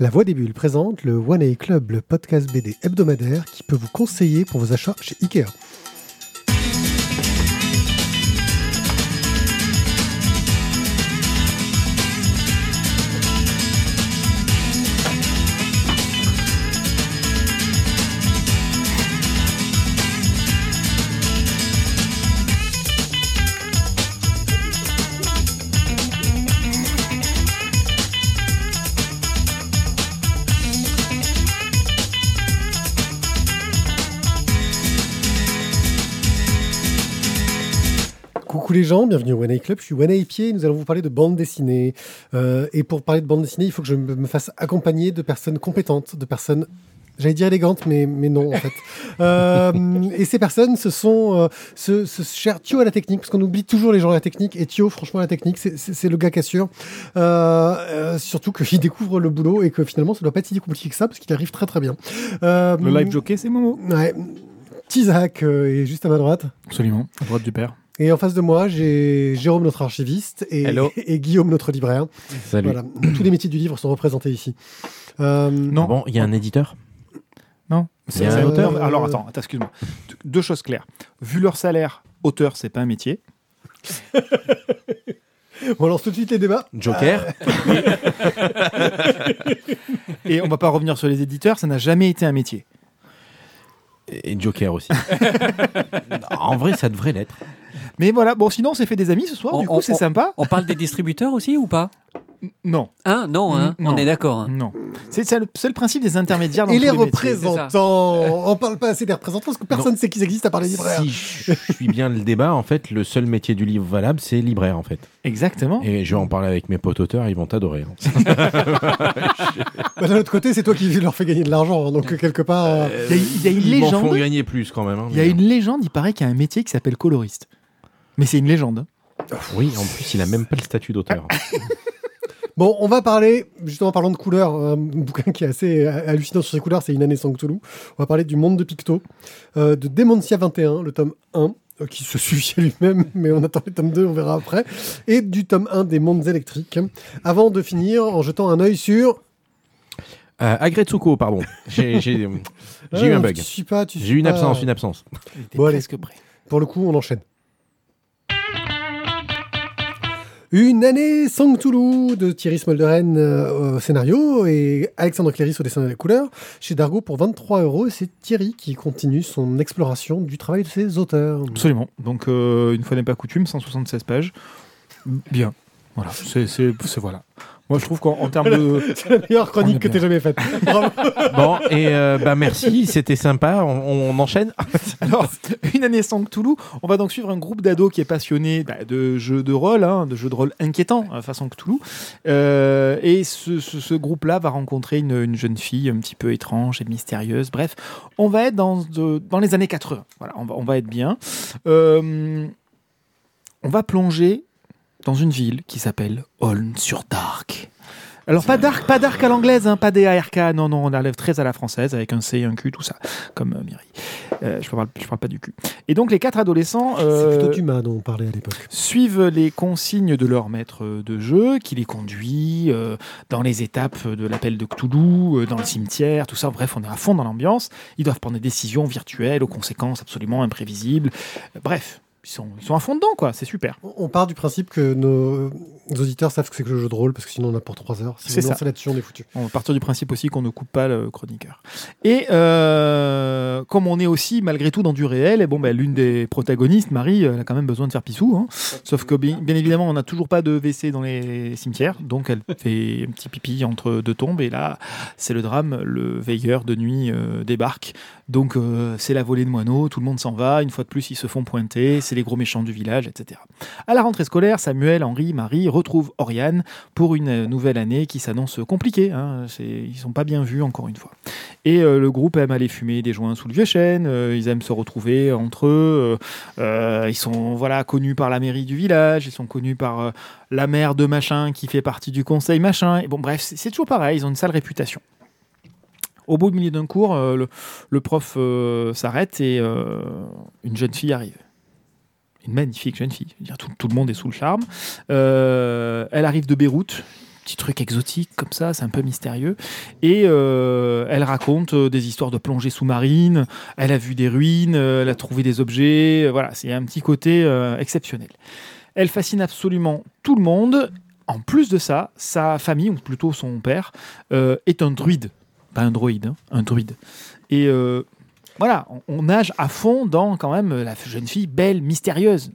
La Voix des Bulles présente le One A Club, le podcast BD hebdomadaire qui peut vous conseiller pour vos achats chez Ikea. Les gens, bienvenue au One A Club, je suis One A Pied, nous allons vous parler de bande dessinée. Euh, et pour parler de bande dessinée, il faut que je me fasse accompagner de personnes compétentes, de personnes, j'allais dire élégantes, mais, mais non en fait. Euh, et ces personnes, ce sont euh, ce, ce cher Thio à la technique, parce qu'on oublie toujours les gens à la technique, et Thio, franchement, à la technique, c'est- le gars qui assure. Euh, surtout qu'il découvre le boulot et que finalement, ça doit pas être si compliqué que ça, parce qu'il arrive très très bien. Le live jockey, c'est Momo. Ouais. Tizak est juste à ma droite. Absolument, à droite du père. Et en face de moi, j'ai Jérôme, notre archiviste, et, Hello. et Guillaume, notre libraire. Salut. Voilà. Tous les métiers du livre sont représentés ici. Euh, Non, Bon, il y a un éditeur? Non. C'est un- auteur. Euh, Alors attends, attends, excuse-moi. Deux choses claires. Vu leur salaire, auteur, c'est pas un métier. On lance tout de suite les débats. Joker Et on va pas revenir sur les éditeurs, ça n'a jamais été un métier. Et Joker aussi. en vrai, ça devrait l'être. Mais voilà, bon, sinon on s'est fait des amis ce soir, On- du coup c'est sympa. On parle des distributeurs aussi ou pas? Non, Hein? Non, hein? Non. on est d'accord. hein. non. C'est le, le principe des intermédiaires dans Et les métiers. représentants. On parle pas assez des représentants parce que personne ne sait qu'ils existent à part les libraires. Si je suis bien le débat, en fait, le seul métier du livre valable, c'est libraire, en fait. Exactement. Et je vais en parler avec mes potes auteurs, ils vont t'adorer. hein. Bah, D'un autre côté, c'est toi qui leur fais gagner de l'argent. hein, donc, quelque part. euh, Il y a, il y a une Ils m'en font légende. gagner plus quand même. hein, Il y a une légende, il paraît qu'il y a un métier qui s'appelle coloriste. Mais c'est une légende. Oui, en plus, il a même pas le statut d'auteur. Bon, on va parler, justement, parlant de couleurs, un bouquin qui est assez euh, hallucinant sur ses couleurs, c'est Une année sans Cthulhu. On va parler du monde de Picto, euh, de Dementia 21, le tome 1, euh, qui se suffit à lui-même, mais on attend le tome 2, on verra après, et du tome 1 des mondes électriques. Avant de finir en jetant un œil sur. Euh, Agretsuko, pardon. J'ai eu Ah, un bug. J'ai eu une absence, une absence. Bon, allez. presque prêt. Pour le coup, on enchaîne. Une année sans Cthulhu de Thierry Smolderen euh, au scénario et Alexandre Cléris au dessin et la couleur chez Dargo pour 23 euros. Et c'est Thierry qui continue son exploration du travail de ses auteurs. Absolument. Donc, euh, une fois n'est pas coutume, 176 pages. Bien. Voilà. C'est- voilà. Moi, je trouve qu'en en termes de. C'est la meilleure On chronique que tu jamais faite. Bravo. Bon, et euh, bah merci, c'était sympa. On, on enchaîne. Alors, une année sans Cthulhu, on va donc suivre un groupe d'ados qui est passionné bah, de jeux de rôle, hein, de jeux de rôle inquiétants, euh, façon Cthulhu. Euh, et ce, ce- ce groupe-là va rencontrer une, une jeune fille un petit peu étrange et mystérieuse. Bref, on va être dans, de- dans les années 80. Voilà, on va, on va être bien. Euh, on va plonger dans une ville qui s'appelle Holm-sur-Dark. Alors pas dark, pas dark à l'anglaise, hein, pas D-A-R-K, non, non, on enlève très à la française avec un C, un Q, tout ça, comme euh, Mireille. Euh, je, parle, je parle pas du cul. Et donc les quatre adolescents C'est euh, plutôt Dumas dont on parlait à l'époque. suivent les consignes de leur maître de jeu, qui les conduit euh, dans les étapes de l'appel de Cthulhu, euh, dans le cimetière, tout ça. Bref, on est à fond dans l'ambiance. Ils doivent prendre des décisions virtuelles aux conséquences absolument imprévisibles. Euh, bref, ils sont, ils sont à fond dedans, quoi. C'est super. On part du principe que nos, auditeurs savent que c'est que le jeu de rôle parce que sinon on a pour 3 heures. Si C'est ça. là-dessus, on est foutu. On va partir du principe aussi qu'on ne coupe pas le chroniqueur. Et euh, comme on est aussi malgré tout dans du réel, et bon, ben, l'une des protagonistes, Marie, elle a quand même besoin de faire pissou. hein. Sauf que bien, bien évidemment, on n'a toujours pas de WC dans les cimetières, donc elle fait un petit pipi entre deux tombes. Et là, c'est le drame. Le veilleur de nuit euh, débarque. Donc euh, c'est la volée de moineaux, tout le monde s'en va. Une fois de plus, ils se font pointer. C'est les gros méchants du village, etc. À la rentrée scolaire, Samuel, Henri, Marie retrouvent Oriane pour une euh, nouvelle année qui s'annonce compliquée. Hein. Ils sont pas bien vus, encore une fois. Et euh, le groupe aime aller fumer des joints sous le vieux chêne. ils aiment se retrouver entre eux. ils sont voilà connus par la mairie du village. Ils sont connus par la mère de machin qui fait partie du conseil machin. Et bon, bref, c'est toujours pareil. Ils ont une sale réputation. Au bout du milieu d'un cours, euh, le, prof euh, s'arrête et euh, une jeune fille arrive. Une magnifique jeune fille. Tout, le monde est sous le charme. Elle arrive de Beyrouth. petits trucs exotiques comme ça, c'est un peu mystérieux. Et elle raconte des histoires de plongée sous-marine, elle a vu des ruines, elle a trouvé des objets, voilà, c'est un petit côté exceptionnel. Elle fascine absolument tout le monde. En plus de ça, sa famille, ou plutôt son père, est un druide. Pas un droïde, hein, un druide. Et euh, voilà, on, nage à fond dans quand même la jeune fille belle, mystérieuse.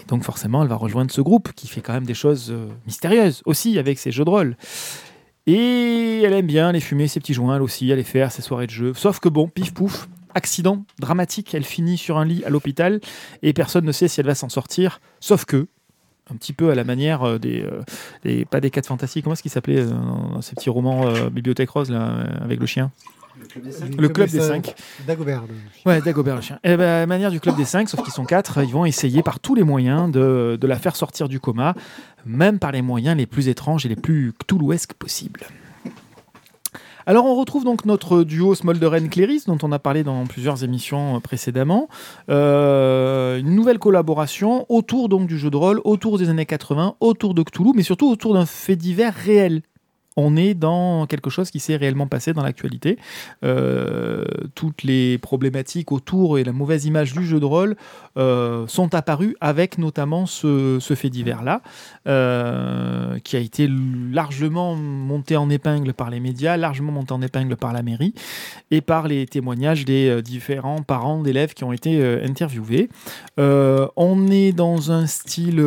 Et donc forcément, elle va rejoindre ce groupe qui fait quand même des choses euh, mystérieuses aussi avec ses jeux de rôle. Et elle aime bien aller fumer ses petits joints, elle aussi, aller faire ses soirées de jeu. Sauf que bon, pif pouf, accident dramatique, elle finit sur un lit à l'hôpital et personne ne sait si elle va s'en sortir. Sauf que, un petit peu à la manière euh, des, euh, des- pas des quatre fantastiques, comment est-ce qu'il s'appelait euh, dans ces petits romans euh, Bibliothèque Rose là, avec le chien Le club des cinq. Dagobert. le- Ouais, Dagobert le chien. Et ben, à la manière du club des cinq, sauf qu'ils sont quatre, ils vont essayer par tous les moyens de, de la faire sortir du coma, même par les moyens les plus étranges et les plus cthulhuesques possibles. Alors on retrouve donc notre duo Smolderen-Cléris, dont on a parlé dans plusieurs émissions euh, précédemment. Euh, une nouvelle collaboration autour donc du jeu de rôle, autour des années 80, autour de Cthulhu, mais surtout autour d'un fait divers réel. On est dans quelque chose qui s'est réellement passé dans l'actualité. Euh, toutes les problématiques autour et la mauvaise image du jeu de rôle euh, sont apparues avec notamment ce, fait divers-là, euh, qui a été largement monté en épingle par les médias, largement monté en épingle par la mairie et par les témoignages des différents parents d'élèves qui ont été interviewés. On est dans un style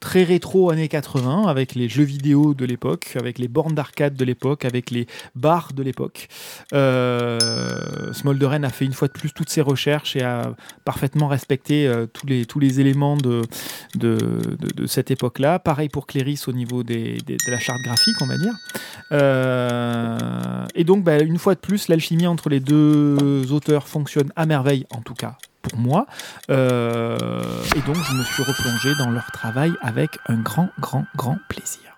très rétro années 80 avec les jeux vidéo de l'époque, avec les bornes d'arcade de l'époque, avec les bars de l'époque. Euh, Smolderen a fait une fois de plus toutes ses recherches et a parfaitement respecté euh, tous, les, les éléments de, cette époque-là. Pareil pour Cléris au niveau de la charte graphique, on va dire. Euh, et donc, bah, une fois de plus, l'alchimie entre les deux auteurs fonctionne à merveille, en tout cas pour moi. Euh, et donc, je me suis replongé dans leur travail avec un grand, grand, grand plaisir.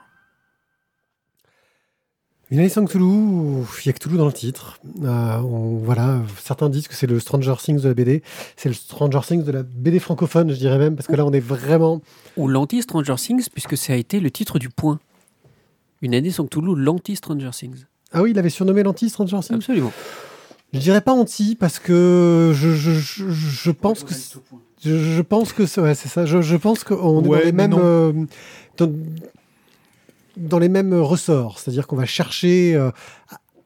Une année sans Cthulhu, il y a Cthulhu dans le titre. Euh, on- voilà, certains disent que c'est le Stranger Things de la BD. C'est le Stranger Things de la BD francophone, je dirais même, parce que là, on est vraiment. Ou l'anti-Stranger Things, puisque ça a été le titre du point. Une année sans Cthulhu, l'anti-Stranger Things. Ah oui, il avait surnommé l'anti-Stranger Things. Absolument. Je dirais pas anti, parce que je, je, je, je pense que. c'est- Je, je pense que c'est ouais, c'est ça. Je, je pense qu'on est dans les mêmes. euh, dans, dans les mêmes ressorts. C'est-à-dire qu'on va chercher euh,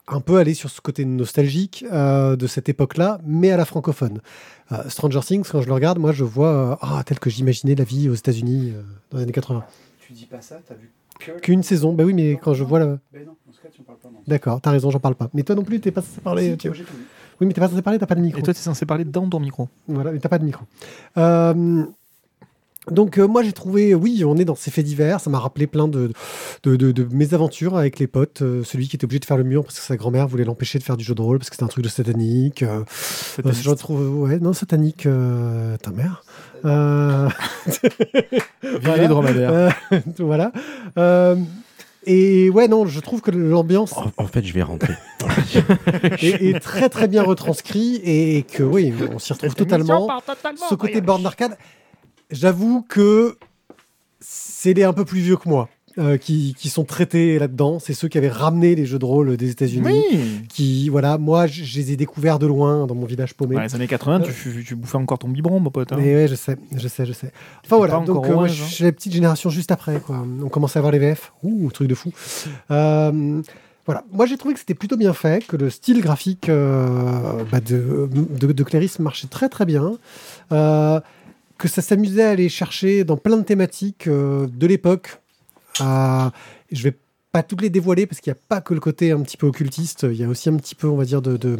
un peu aller sur ce côté nostalgique euh, de cette époque-là, mais à la francophone. Euh, Stranger Things, quand je le regarde, moi je vois euh, ah, tel que j'imaginais la vie aux États-Unis euh, dans les années 80. Tu dis pas ça, t'as vu. Qu'une saison, bah oui, mais quand je vois la. Ben non, dans ce cas, tu en parles pas. non. D'accord, t'as raison, j'en parle pas. Mais toi non plus, t'es pas censé parler. Si, tu-. Oui, mais t'es pas censé parler, t'as pas de micro. Et toi, tu es censé parler dans ton micro. Voilà, mais t'as pas de micro. Euh, donc euh, moi j'ai trouvé, oui, on est dans ces faits divers. Ça m'a rappelé plein de, de, de, de mes aventures avec les potes. Euh, celui qui était obligé de faire le mur parce que sa grand-mère voulait l'empêcher de faire du jeu de rôle parce que c'était un truc de satanique. Euh, euh, ce genre de trouve, ouais, non satanique, euh, ta mère. Euh, les dromadaires. euh, voilà. Euh, et ouais, non, je trouve que l'ambiance En, en fait, je vais rentrer. est, est très très bien retranscrit et que oui, on s'y retrouve totalement. Ce côté borne d'arcade, j'avoue que c'est les un peu plus vieux que moi euh, qui, qui sont traités là-dedans. C'est ceux qui avaient ramené les jeux de rôle des États-Unis. Oui. Qui, voilà, moi, je je les ai découverts de loin dans mon village paumé. Dans les années 80, tu, tu- tu bouffais encore ton biberon, mon pote. hein. Mais ouais, je sais, je sais, je sais. Enfin voilà, donc euh, moi, je hein. suis la petite génération juste après. Quoi. On commençait à voir les VF. Ouh, truc de fou. Euh, voilà, moi j'ai trouvé que c'était plutôt bien fait, que le style graphique euh, bah, de, de, de Cléris marchait très très bien, euh, que ça s'amusait à aller chercher dans plein de thématiques euh, de l'époque. Euh, je vais pas toutes les dévoiler parce qu'il n'y a pas que le côté un petit peu occultiste, il y a aussi un petit peu, on va dire, de, de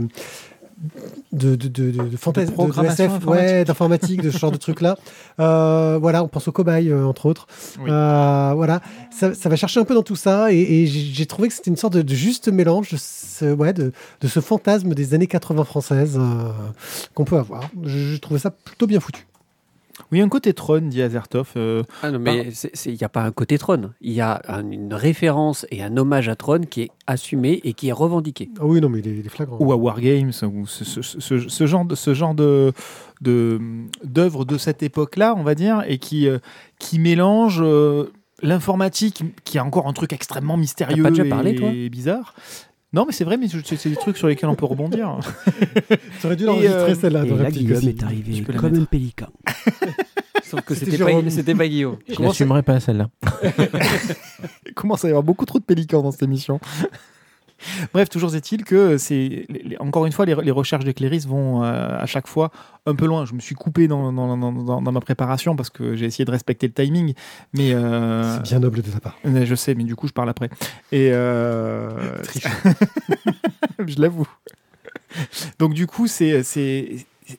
de, de, de, SF, ouais, d'informatique, de ce genre de trucs-là. Euh, voilà, on pense aux cobayes, euh, entre autres. Oui. Euh, voilà, ça, ça va chercher un peu dans tout ça, et, et j'ai trouvé que c'était une sorte de, juste mélange de ce, ouais, de, de ce fantasme des années 80 françaises qu'on peut avoir. Je, je trouvais ça plutôt bien foutu. Oui, un côté trône, dit Azertov. euh, Ah non, mais il n'y a pas un côté trône. Il y a un- une référence et un hommage à Trône qui est assumé et qui est revendiqué. Ah oui, non, mais il est, il est flagrant. ou à Wargames, ou ce, ce- ce- ce genre de, ce genre de, de- d'œuvres de cette époque-là, on va dire, et qui, euh, qui mélange euh, l'informatique, qui est encore un truc extrêmement mystérieux T'as pas déjà et, parlé, toi? et bizarre. Non, mais c'est vrai, mais c'est des trucs sur lesquels on peut rebondir. Tu aurais dû l'enregistrer euh, celle-là. Et dans là, Guillaume est arrivé Je peux la comme un pélican. Sauf que C'était pas, pas Guillaume. Je n'assumerai pas celle-là. Il commence à y avoir beaucoup trop de pélicans dans cette émission. Bref, toujours est-il que c'est encore une fois les, les recherches de Cléris vont euh, à chaque fois un peu loin. Je me suis coupé dans, dans, dans- dans- dans ma préparation parce que j'ai essayé de respecter le timing, mais euh, C'est bien noble de ta part. je sais, mais du coup je parle après. Et euh, je l'avoue. Donc du coup c'est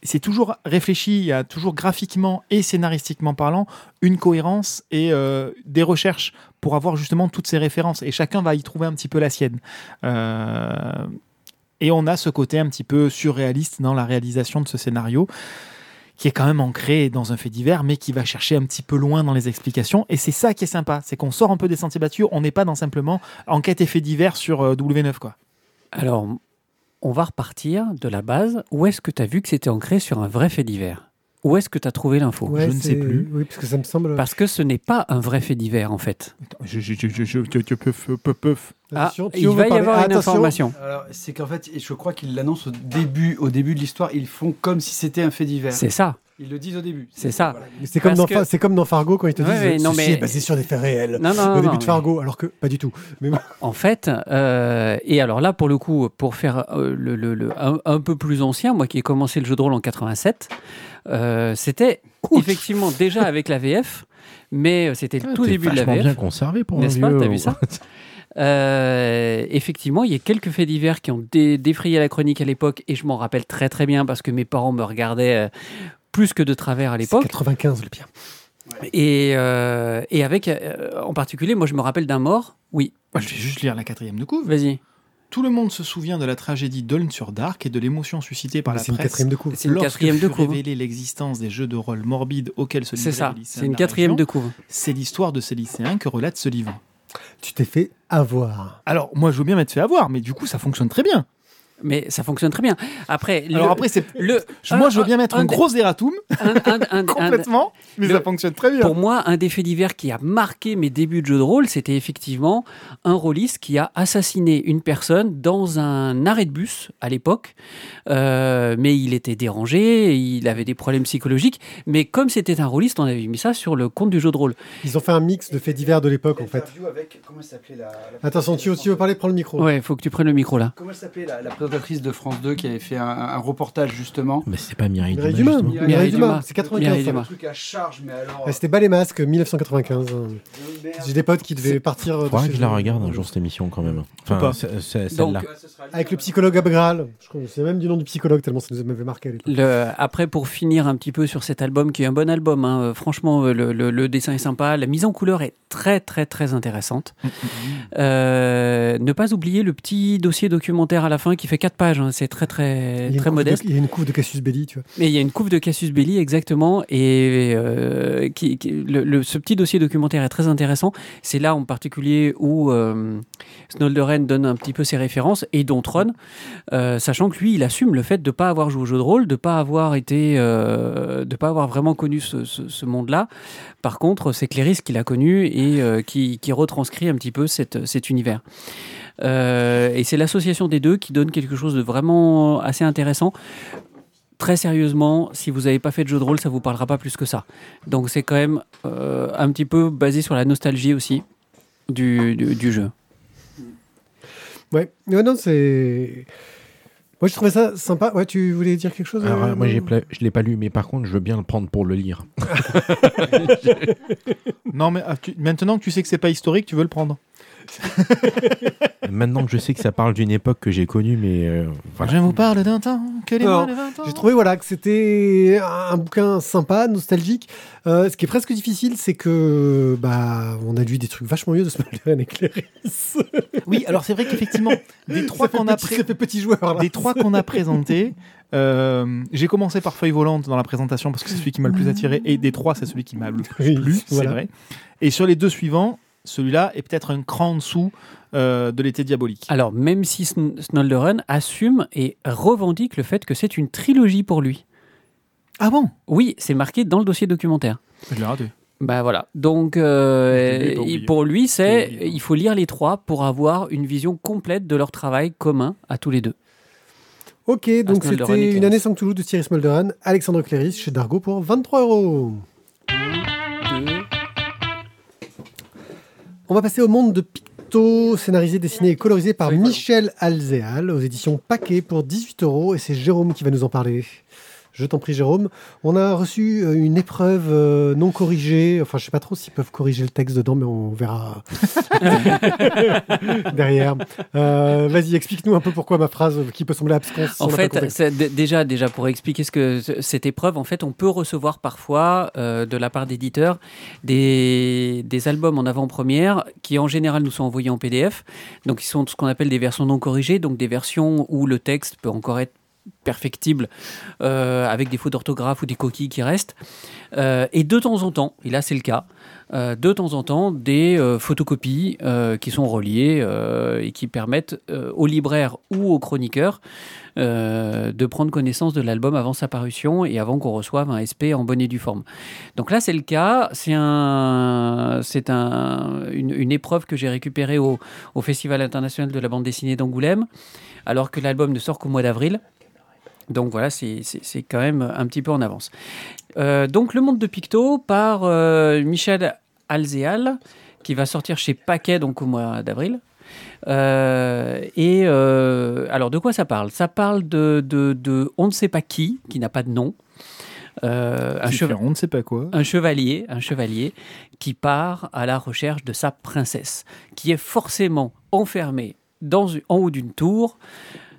c'est toujours réfléchi, il y a toujours graphiquement et scénaristiquement parlant une cohérence et euh, des recherches pour avoir justement toutes ces références et chacun va y trouver un petit peu la sienne. Euh, et on a ce côté un petit peu surréaliste dans la réalisation de ce scénario qui est quand même ancré dans un fait divers, mais qui va chercher un petit peu loin dans les explications. Et c'est ça qui est sympa, c'est qu'on sort un peu des sentiers battus, on n'est pas dans simplement enquête et fait divers sur euh, W9. Quoi. Alors, on va repartir de la base. Où est-ce que tu as vu que c'était ancré sur un vrai fait divers? Où est-ce que tu as trouvé l'info? Ouais, je ne sais plus. Oui, parce que ça me semble. Parce que ce n'est pas un vrai fait divers, en fait. Je, je, je, je, je. Ah, il va y avoir une information. C'est qu'en fait, je crois qu'ils l'annoncent au début, au début de l'histoire. Ils font comme si c'était un fait divers. C'est ça. Ils le disent au début. C'est ça. Voilà. Mais C'est comme, dans que- Fa- c'est comme dans Fargo quand ils te Ouais, disent ouais, non, ceci mais- est basé sur des faits réels. Non, non, Au non, début non, de Fargo, alors que pas du tout. Mais bon, En fait, euh, et alors là, pour le coup, pour faire euh, le, le- le- un, un peu plus ancien, moi qui ai commencé le jeu de rôle en 87, euh, c'était effectivement déjà avec la VF, mais c'était le tout T'es début de la VF. bien conservé pour un N'est-ce pas. T'as vu ça? Euh, effectivement, il y a quelques faits divers qui ont dé- défrayé la chronique à l'époque, et je m'en rappelle très très bien parce que mes parents me regardaient euh, plus que de travers à c'est l'époque. 95 le pire. Et, euh, et avec, euh, en particulier, moi je me rappelle d'un mort. Oui, je vais juste lire la quatrième de couve. vas-y. Tout le monde se souvient de la tragédie d'Oln sur Dark et de l'émotion suscitée par la C'est une presse quatrième de couve. C'est une quatrième de couve. révélée l'existence des jeux de rôle morbides auxquels se C'est livraient ça, les lycéens c'est une quatrième de couve. C'est l'histoire de ces lycéens que relate ce livre. Tu t'es fait avoir. Alors, moi, je veux bien m'être fait avoir, mais du coup, ça fonctionne très bien. Mais ça fonctionne très bien. Après, Alors le- après, c'est... le, je- moi, un- je veux bien mettre un un, gros erratum, complètement, mais le- ça fonctionne très bien. Pour moi, un des faits divers qui a marqué mes débuts de jeu de rôle, c'était effectivement un rôliste qui a assassiné une personne dans un arrêt de bus à l'époque. Euh, mais il était dérangé, il avait des problèmes psychologiques. Mais comme c'était un rôliste, on avait mis ça sur le compte du jeu de rôle. Ils ont fait un mix de faits divers de l'époque en fait. Avec, comment elle s'appelait la, la Attention, si tu veux parler, prends le micro. Ouais, il faut que tu prennes le micro là. Comment s'appelait la, la présentatrice de France 2 qui avait fait un, un reportage justement Mais c'est pas Mireille Mireille Dumas, Dumas. justement. Mireille Mireille Dumas, Dumas. c'est 95. Mireille ça. Dumas. Un truc à charge, mais alors. Ah, C'était Bas les masques, 1995. euh, merde. J'ai des potes qui devaient partir. euh, de Faudrait chez que je la regarde un jour cette émission quand même. Enfin, pas. c'est- c'est- Donc, celle-là. Ouais, ce sera Avec le psychologue Abgral. Je C'est même du nom du psychologue tellement ça nous m'avait marqué à l'époque. Le, après, pour finir un petit peu sur cet album, qui est un bon album, hein, euh, franchement, euh, le, le- le dessin est sympa, la mise en couleur est très, très, très intéressante. Euh, ne pas oublier le petit dossier documentaire à la fin qui fait 4 pages, hein, c'est très, très, très de- modeste. Il y a une couve de Cassius Belli, tu vois. Mais il y a une couve de Cassius Belli, exactement, et euh, qui, qui- le, le- ce petit dossier documentaire est très intéressant. C'est là en particulier où euh, Snolderen donne un petit peu ses références, et dont Tron, euh, sachant que lui, il assume le fait de ne pas avoir joué au jeu de rôle, de ne pas avoir été, euh, de pas avoir vraiment connu ce, ce- ce monde-là. Par contre, c'est Cléris qui l'a connu et qui, qui retranscrit un petit peu cette- cet univers. Euh, et c'est l'association des deux qui donne quelque chose de vraiment assez intéressant très sérieusement, si vous n'avez pas fait de jeu de rôle, ça vous parlera pas plus que ça. Donc c'est quand même euh, un petit peu basé sur la nostalgie aussi du, du, du jeu. Ouais, ouais non, c'est. Moi, je trouvais ça sympa. Ouais, tu voulais dire quelque chose Alors, euh, moi, j'ai non pla- je l'ai pas lu, mais par contre, je veux bien le prendre pour le lire. Non, mais ah, maintenant que tu sais que c'est pas historique, tu veux le prendre. Maintenant que je sais que ça parle d'une époque que j'ai connue, mais euh, voilà. Je vous parle d'un temps que les Alors, moins de 20 ans. J'ai trouvé voilà, que c'était un bouquin sympa, nostalgique. Euh, ce qui est presque difficile, c'est que bah, on a lu des trucs vachement mieux de Smulderen et Cléris. Oui, alors c'est vrai qu'effectivement, des trois qu'on a pré- fait petit joueur. Là. des trois qu'on a présentés, euh, j'ai commencé par Feuille Volante dans la présentation parce que c'est celui qui m'a le plus attiré et des trois, c'est celui qui m'a le plus Oui, plu, c'est voilà. vrai. Et sur les deux suivants, celui-là est peut-être un cran en dessous euh, de l'été diabolique. Alors même si Sn- Snolderen assume et revendique le fait que c'est une trilogie pour lui. Ah bon? Oui, c'est marqué dans le dossier documentaire. Je l'ai raté. Bah voilà. Donc, euh, pour lui, c'est il faut lire les trois pour avoir une vision complète de leur travail commun à tous les deux. Ok, donc c'était Une année sans Toulouse de Thierry Smolderan, Alexandre Cléris chez Dargo pour 23 euros. On va passer au monde de Picto, scénarisé, dessiné et colorisé par Michel Alzéal aux éditions Paquet pour 18 euros. Et c'est Jérôme qui va nous en parler. Je t'en prie, Jérôme. On a reçu euh, une épreuve euh, non corrigée. Enfin, je sais pas trop s'ils peuvent corriger le texte dedans, mais on verra derrière. Euh, Vas-y, explique-nous un peu pourquoi ma phrase qui peut sembler absconce. En fait, déjà, déjà pour expliquer ce que ce- cette épreuve, en fait, on peut recevoir parfois euh, de la part d'éditeurs des, des albums en avant-première qui, en général, nous sont envoyés en PDF. Donc, ils sont ce qu'on appelle des versions non corrigées, donc des versions où le texte peut encore être perfectible euh, avec des fautes d'orthographe ou des coquilles qui restent. Euh, et de temps en temps, et là c'est le cas, euh, de temps en temps des photocopies qui sont reliées et qui permettent aux libraires ou aux chroniqueurs euh, de prendre connaissance de l'album avant sa parution et avant qu'on reçoive un SP en bonne et due forme. Donc là c'est le cas, c'est un, c'est un, une, épreuve que j'ai récupérée au, au Festival international de la bande dessinée d'Angoulême, alors que l'album ne sort qu'au mois d'avril. Donc voilà, c'est quand même un petit peu en avance. Euh, donc Le Monde de Picto par euh, Michel Alzéal, qui va sortir chez Paquet donc au mois d'avril. Euh, et alors de quoi ça parle? Ça parle de, de, de on ne sait pas qui, qui n'a pas de nom. Euh, un, on ne sait pas quoi. un chevalier, un chevalier qui part à la recherche de sa princesse, qui est forcément enfermée dans, en haut d'une tour,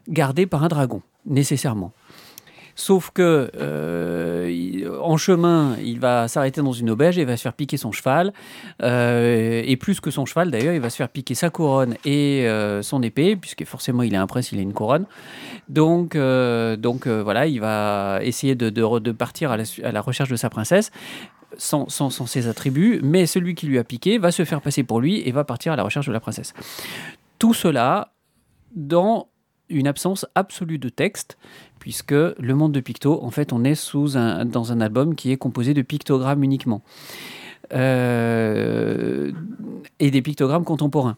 gardée par un dragon, nécessairement. Sauf que euh, en chemin, il va s'arrêter dans une auberge et va se faire piquer son cheval. Euh, et plus que son cheval, d'ailleurs, il va se faire piquer sa couronne et euh, son épée, puisque forcément, il est un prince, il a une couronne. Donc, donc voilà, il va essayer de, de partir à la, à la recherche de sa princesse. Sans, sans- sans ses attributs, mais celui qui lui a piqué va se faire passer pour lui et va partir à la recherche de la princesse. Tout cela dans une absence absolue de texte, puisque le monde de Picto, en fait, on est sous un, dans un album qui est composé de pictogrammes uniquement. Euh, et des pictogrammes contemporains.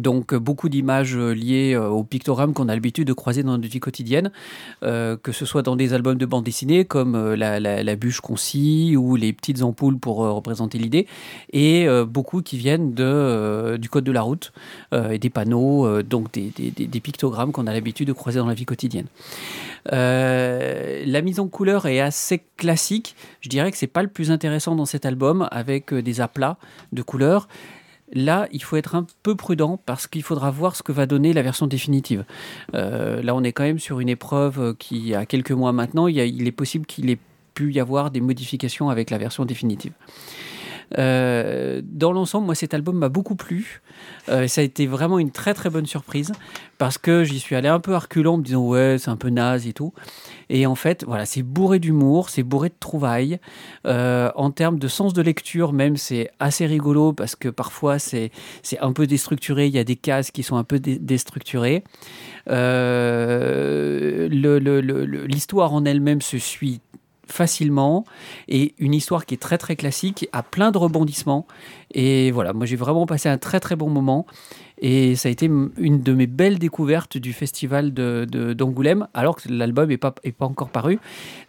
Donc euh, beaucoup d'images euh, liées euh, aux pictogrammes qu'on a l'habitude de croiser dans notre vie quotidienne, que ce soit dans des albums de bande dessinée comme la, bûche qu'on scie ou les petites ampoules pour représenter l'idée, et beaucoup qui viennent du code de la route et des panneaux, donc des, des- pictogrammes qu'on a l'habitude de croiser dans la vie quotidienne. La mise en couleur est assez classique. Je dirais que c'est pas le plus intéressant dans cet album avec des aplats de couleurs. Là, il faut être un peu prudent parce qu'il faudra voir ce que va donner la version définitive. Euh, là, on est quand même sur une épreuve euh, qui a quelques mois maintenant. Il, est possible qu'il ait pu y avoir des modifications avec la version définitive. Euh, dans l'ensemble, moi, cet album m'a beaucoup plu. Euh, ça a été vraiment une très très bonne surprise parce que j'y suis allé un peu en me disant ouais, c'est un peu naze et tout. Et en fait, voilà, c'est bourré d'humour, c'est bourré de trouvailles. Euh, en termes de sens de lecture, même, c'est assez rigolo parce que parfois c'est un peu déstructuré. Il y a des cases qui sont un peu dé- déstructurées. L'histoire en elle-même se suit facilement. Et une histoire qui est très très classique a plein de rebondissements. Et voilà moi j'ai vraiment passé un très très bon moment. Et ça a été une de mes belles découvertes du festival de, de- d'Angoulême alors que l'album n'est pas, est pas encore paru.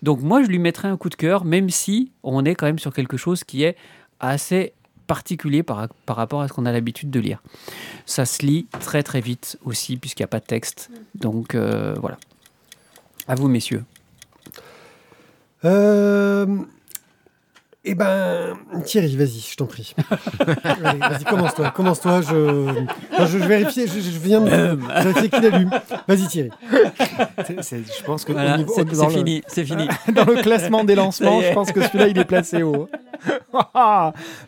Donc moi je lui mettrai un coup de cœur même si on est quand même sur quelque chose qui est assez particulier par, par rapport à ce qu'on a l'habitude de lire. Ça se lit très très vite aussi puisqu'il n'y a pas de texte. Donc euh, voilà. À vous messieurs Euh, Eh ben, Thierry, vas-y, je t'en prie. Vas-y, commence-toi, commence-toi. Je... Non, je, je vérifie, je, je viens de vérifier qui l'allume. Vas-y, Thierry. C'est- c'est- je pense que Voilà, c'est dans c'est le- fini, c'est fini. dans le classement des lancements, est. je pense que celui-là, il est placé haut.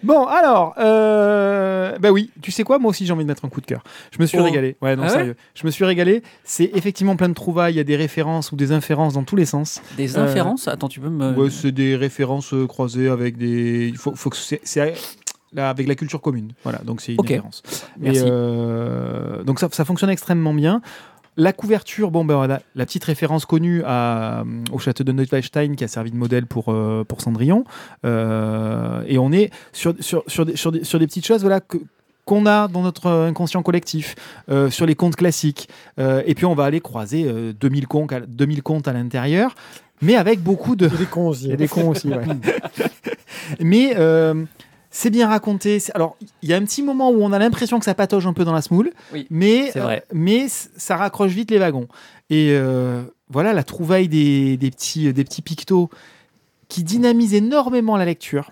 bon, alors, euh, bah oui, tu sais quoi, moi aussi j'ai envie de mettre un coup de cœur. Je me suis Oh. régalé. Ouais, non, Ah ouais sérieux. Je me suis régalé. C'est effectivement plein de trouvailles, il y a des références ou des inférences dans tous les sens. Des Euh, inférences? Attends, tu peux me. Ouais, c'est des références euh, croisées avec des. Il faut, faut que c'est. là, avec la culture commune. Voilà, donc c'est une Ok. référence. Merci. Et, euh, donc ça, ça fonctionne extrêmement bien. La couverture, bon, ben voilà, la petite référence connue à, euh, au château de Neuschwanstein qui a servi de modèle pour, euh, pour Cendrillon. Euh, et on est sur, sur, sur, des, sur, des, sur des petites choses voilà, que, qu'on a dans notre inconscient collectif, euh, sur les comptes classiques. Euh, et puis on va aller croiser euh, 2000, comptes à, 2000 comptes à l'intérieur, mais avec beaucoup de... Il y a des cons aussi. Il y a des cons aussi, ouais. mais euh, c'est bien raconté. Alors, il y a un petit moment où on a l'impression que ça patauge un peu dans la smoule, Oui, mais, vrai. euh, mais ça raccroche vite les wagons. Et euh, voilà, la trouvaille des, des petits, des petits pictos qui dynamise énormément la lecture.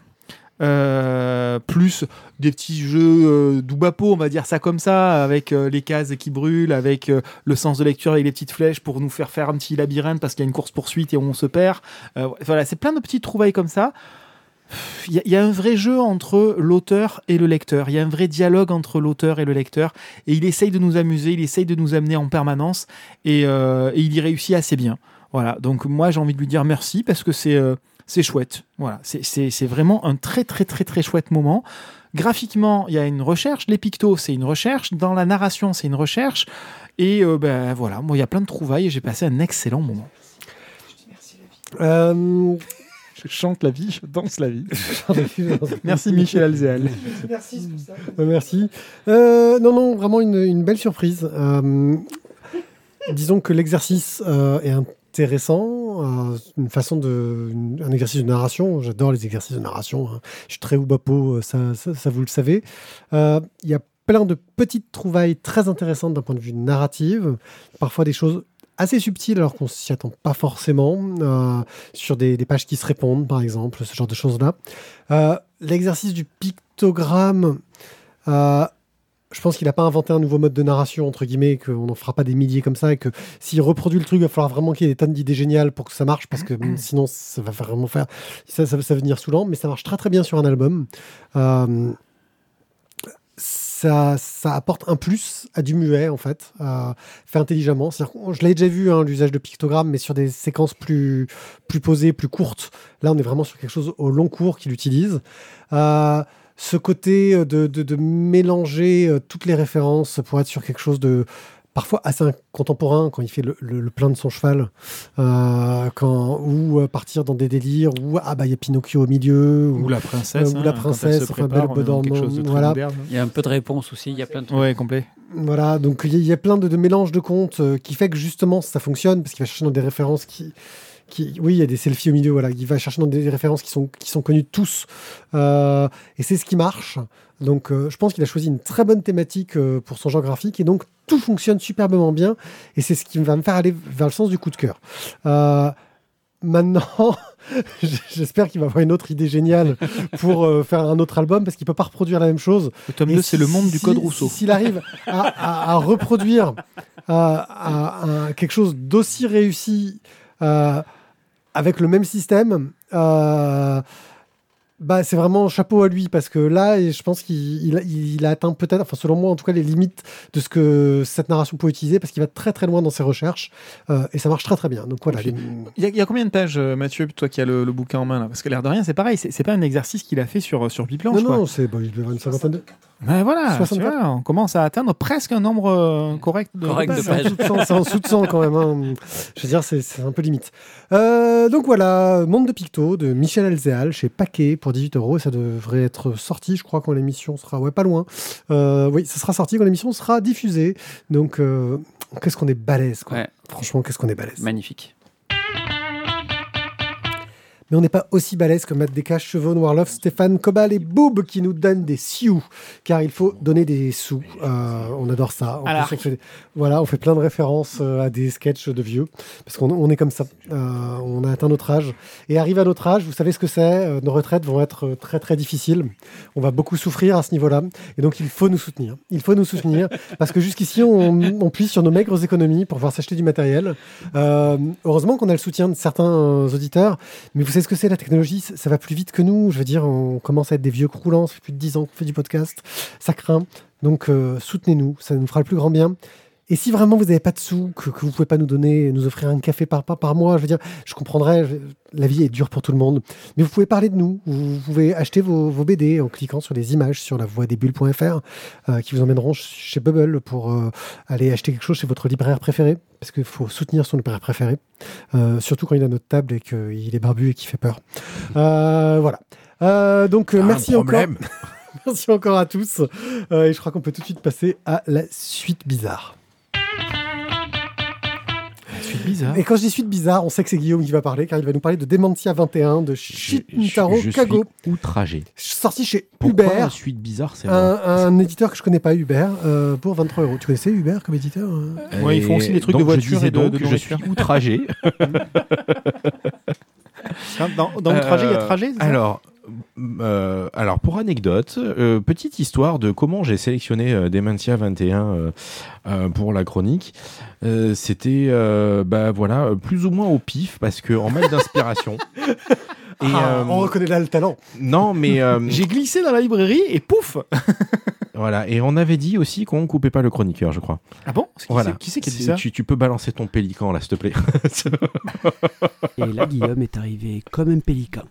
Euh, plus des petits jeux euh, d'oubapo, on va dire ça comme ça, avec euh, les cases qui brûlent, avec le sens de lecture et les petites flèches pour nous faire faire un petit labyrinthe parce qu'il y a une course poursuite et on se perd. Voilà, c'est plein de petites trouvailles comme ça. Il y, a- un vrai jeu entre l'auteur et le lecteur. Il y a un vrai dialogue entre l'auteur et le lecteur. Et il essaye de nous amuser, il essaye de nous amener en permanence. Et, euh, il y réussit assez bien. Voilà. Donc moi, j'ai envie de lui dire merci parce que c'est euh, chouette. Voilà. C'est vraiment un très très très très chouette moment. Graphiquement, il y a une recherche. Les pictos, c'est une recherche. Dans la narration, c'est une recherche. Et euh, ben voilà, moi, il y a plein de trouvailles et j'ai passé un excellent moment. Euh, Je chante la vie, je danse la vie. Merci Michel Alzéal. Euh, Merci. Euh, non, non, vraiment une, une belle surprise. Euh, disons que l'exercice euh, est intéressant. euh, une façon de, une- un exercice de narration. J'adore les exercices de narration. hein. Je suis très oubapo, euh, ça, ça, ça, vous le savez. Euh, Il y a plein de petites trouvailles très intéressantes d'un point de vue narratif. Parfois des choses assez subtiles alors qu'on s'y attend pas forcément. euh, sur des, des pages qui se répondent, par exemple, ce genre de choses-là. Euh, L'exercice du pictogramme. Euh, je pense qu'il n'a pas inventé un nouveau mode de narration, entre guillemets, qu'on n'en fera pas des milliers comme ça, et que s'il reproduit le truc, il va falloir vraiment qu'il y ait des tonnes d'idées géniales pour que ça marche, parce que sinon, ça va vraiment faire. Ça, ça, ça va devenir saoulant, mais ça marche très très bien sur un album. Ça, ça apporte un plus à du muet, en fait, euh, fait intelligemment. Je l'ai déjà vu, hein, l'usage de pictogrammes, mais sur des séquences plus, plus posées, plus courtes. Là, on est vraiment sur quelque chose au long cours qu'il utilise. Euh, ce côté de, de- de mélanger euh, toutes les références pour être sur quelque chose de parfois assez contemporain quand il fait le, le- le plein de son cheval euh, quand, ou euh, partir dans des délires ou ah bah il y a Pinocchio au milieu ou, Ou la princesse. Euh, ou hein, la princesse, se enfin, prépare, Belle voilà. Il y a un peu de réponse aussi, il y a plein de trucs. Ouais, complet. Voilà, donc il y, a- il y a plein de, de mélanges de comptes euh, qui fait que justement ça fonctionne parce qu'il va chercher dans des références qui, qui, oui, il y a des selfies au milieu, voilà, il va chercher dans des références qui sont, qui sont connues de tous Euh, et c'est ce qui marche. Donc euh, je pense qu'il a choisi une très bonne thématique euh, pour son genre graphique et donc tout fonctionne superbement bien et c'est ce qui va me faire aller vers le sens du coup de cœur. Maintenant, j'espère qu'il va avoir une autre idée géniale pour euh, faire un autre album parce qu'il peut pas reproduire la même chose. Le tome Et 2, c'est le monde du si- code Rousseau. si- S'il arrive à, à- à reproduire à quelque chose d'aussi réussi euh, avec le même système, euh, bah, c'est vraiment chapeau à lui parce que là, je pense qu'il il a- il a atteint peut-être, enfin selon moi en tout cas, les limites de ce que cette narration peut utiliser parce qu'il va très très loin dans ses recherches euh, et ça marche très très bien. Donc voilà. Les- Il y, a- il y a combien de pages, euh, Mathieu, toi qui as le, le bouquin en main là? Parce que l'air de rien, c'est pareil, c'est pas un exercice qu'il a fait sur, sur Biplanche. Non, quoi. non, c'est il avoir une cinquantaine de. Ouais, voilà, tu 64. vois, on commence à atteindre presque un nombre euh, correct de, Correct de pages. C'est en dessous de 100, c'est en dessous de 100 quand même. hein. Je veux dire, c'est c'est un peu limite. Euh, donc voilà, Monde de Picto de Michel Alzéal chez Paquet pour 18 euros. Et ça devrait être sorti, je crois, quand l'émission sera. Ouais, pas loin. Euh, oui, ça sera sorti quand l'émission sera diffusée. Donc, euh, qu'est-ce qu'on est balèze, quoi. Ouais. Franchement, qu'est-ce qu'on est balèze. Magnifique. Mais on n'est pas aussi balèze que Matt Descaches, Chevaux, Noirloff, Stéphane Cobal et Boob qui nous donnent des sioux. Car il faut donner des sous. Euh, on adore ça. En À plus, on fait, voilà, on fait plein de références euh, à des sketchs de vieux. Parce qu'on on est comme ça. Euh, on a atteint notre âge. Et arrive à notre âge, vous savez ce que c'est. nos retraites vont être très très difficiles. On va beaucoup souffrir à ce niveau-là. Et donc il faut nous soutenir. Il faut nous soutenir. parce que jusqu'ici, on, on puise sur nos maigres économies pour pouvoir s'acheter du matériel. Euh, heureusement qu'on a le soutien de certains auditeurs. Mais vous savez ce que c'est la technologie? Ça ça va plus vite que nous? Je veux dire, on commence à être des vieux croulants. Ça fait plus de 10 ans qu'on fait du podcast. Ça craint. Donc euh, soutenez-nous. Ça nous fera le plus grand bien. Et si vraiment vous n'avez pas de sous, que, que vous pouvez pas nous donner, nous offrir un café par, par, par mois, je veux dire, je comprendrais, je- la vie est dure pour tout le monde. Mais vous pouvez parler de nous, vous pouvez acheter vos, vos BD en cliquant sur les images sur la voie des bulles.fr euh, qui vous emmèneront chez Bubble pour euh, aller acheter quelque chose chez votre libraire préféré. Parce qu'il faut soutenir son libraire préféré. Euh, surtout quand il à notre table et qu'il est barbu et qu'il fait peur. Voilà. Donc, merci encore. Merci encore à tous. Et je crois qu'on peut tout de suite passer à la suite bizarre. Bizarre. Et quand je dis suite bizarre, on sait que c'est Guillaume qui va parler, car il va nous parler de Dementia 21 de Shintaro je, je Kago, suis outragé. sorti chez Pourquoi Uber, la suite bizarre, c'est un, un éditeur que je connais pas, Uber, euh, pour 23 euros. Tu connaissais Uber comme éditeur euh Ouais, ils font aussi des trucs de voiture Je disais et de- donc de je suis outragé. Dans, dans le trajet, il y a Euh, trajet Alors, euh, alors, pour anecdote, euh, petite histoire de comment j'ai sélectionné euh, Dementia 21 euh, euh, pour la chronique. Euh, C'était, euh, bah voilà, plus ou moins au pif parce que en mal d'inspiration. Et, Ah, euh, On reconnaît là le talent. non, mais euh, J'ai glissé dans la librairie et pouf voilà. Et on avait dit aussi qu'on coupait pas le chroniqueur, je crois. Ah bon? Qui Voilà. c'est qui, c'est qui a dit C'est- ça? tu, tu peux balancer ton pélican là, s'il te plaît. Et là, Guillaume est arrivé comme un pélican.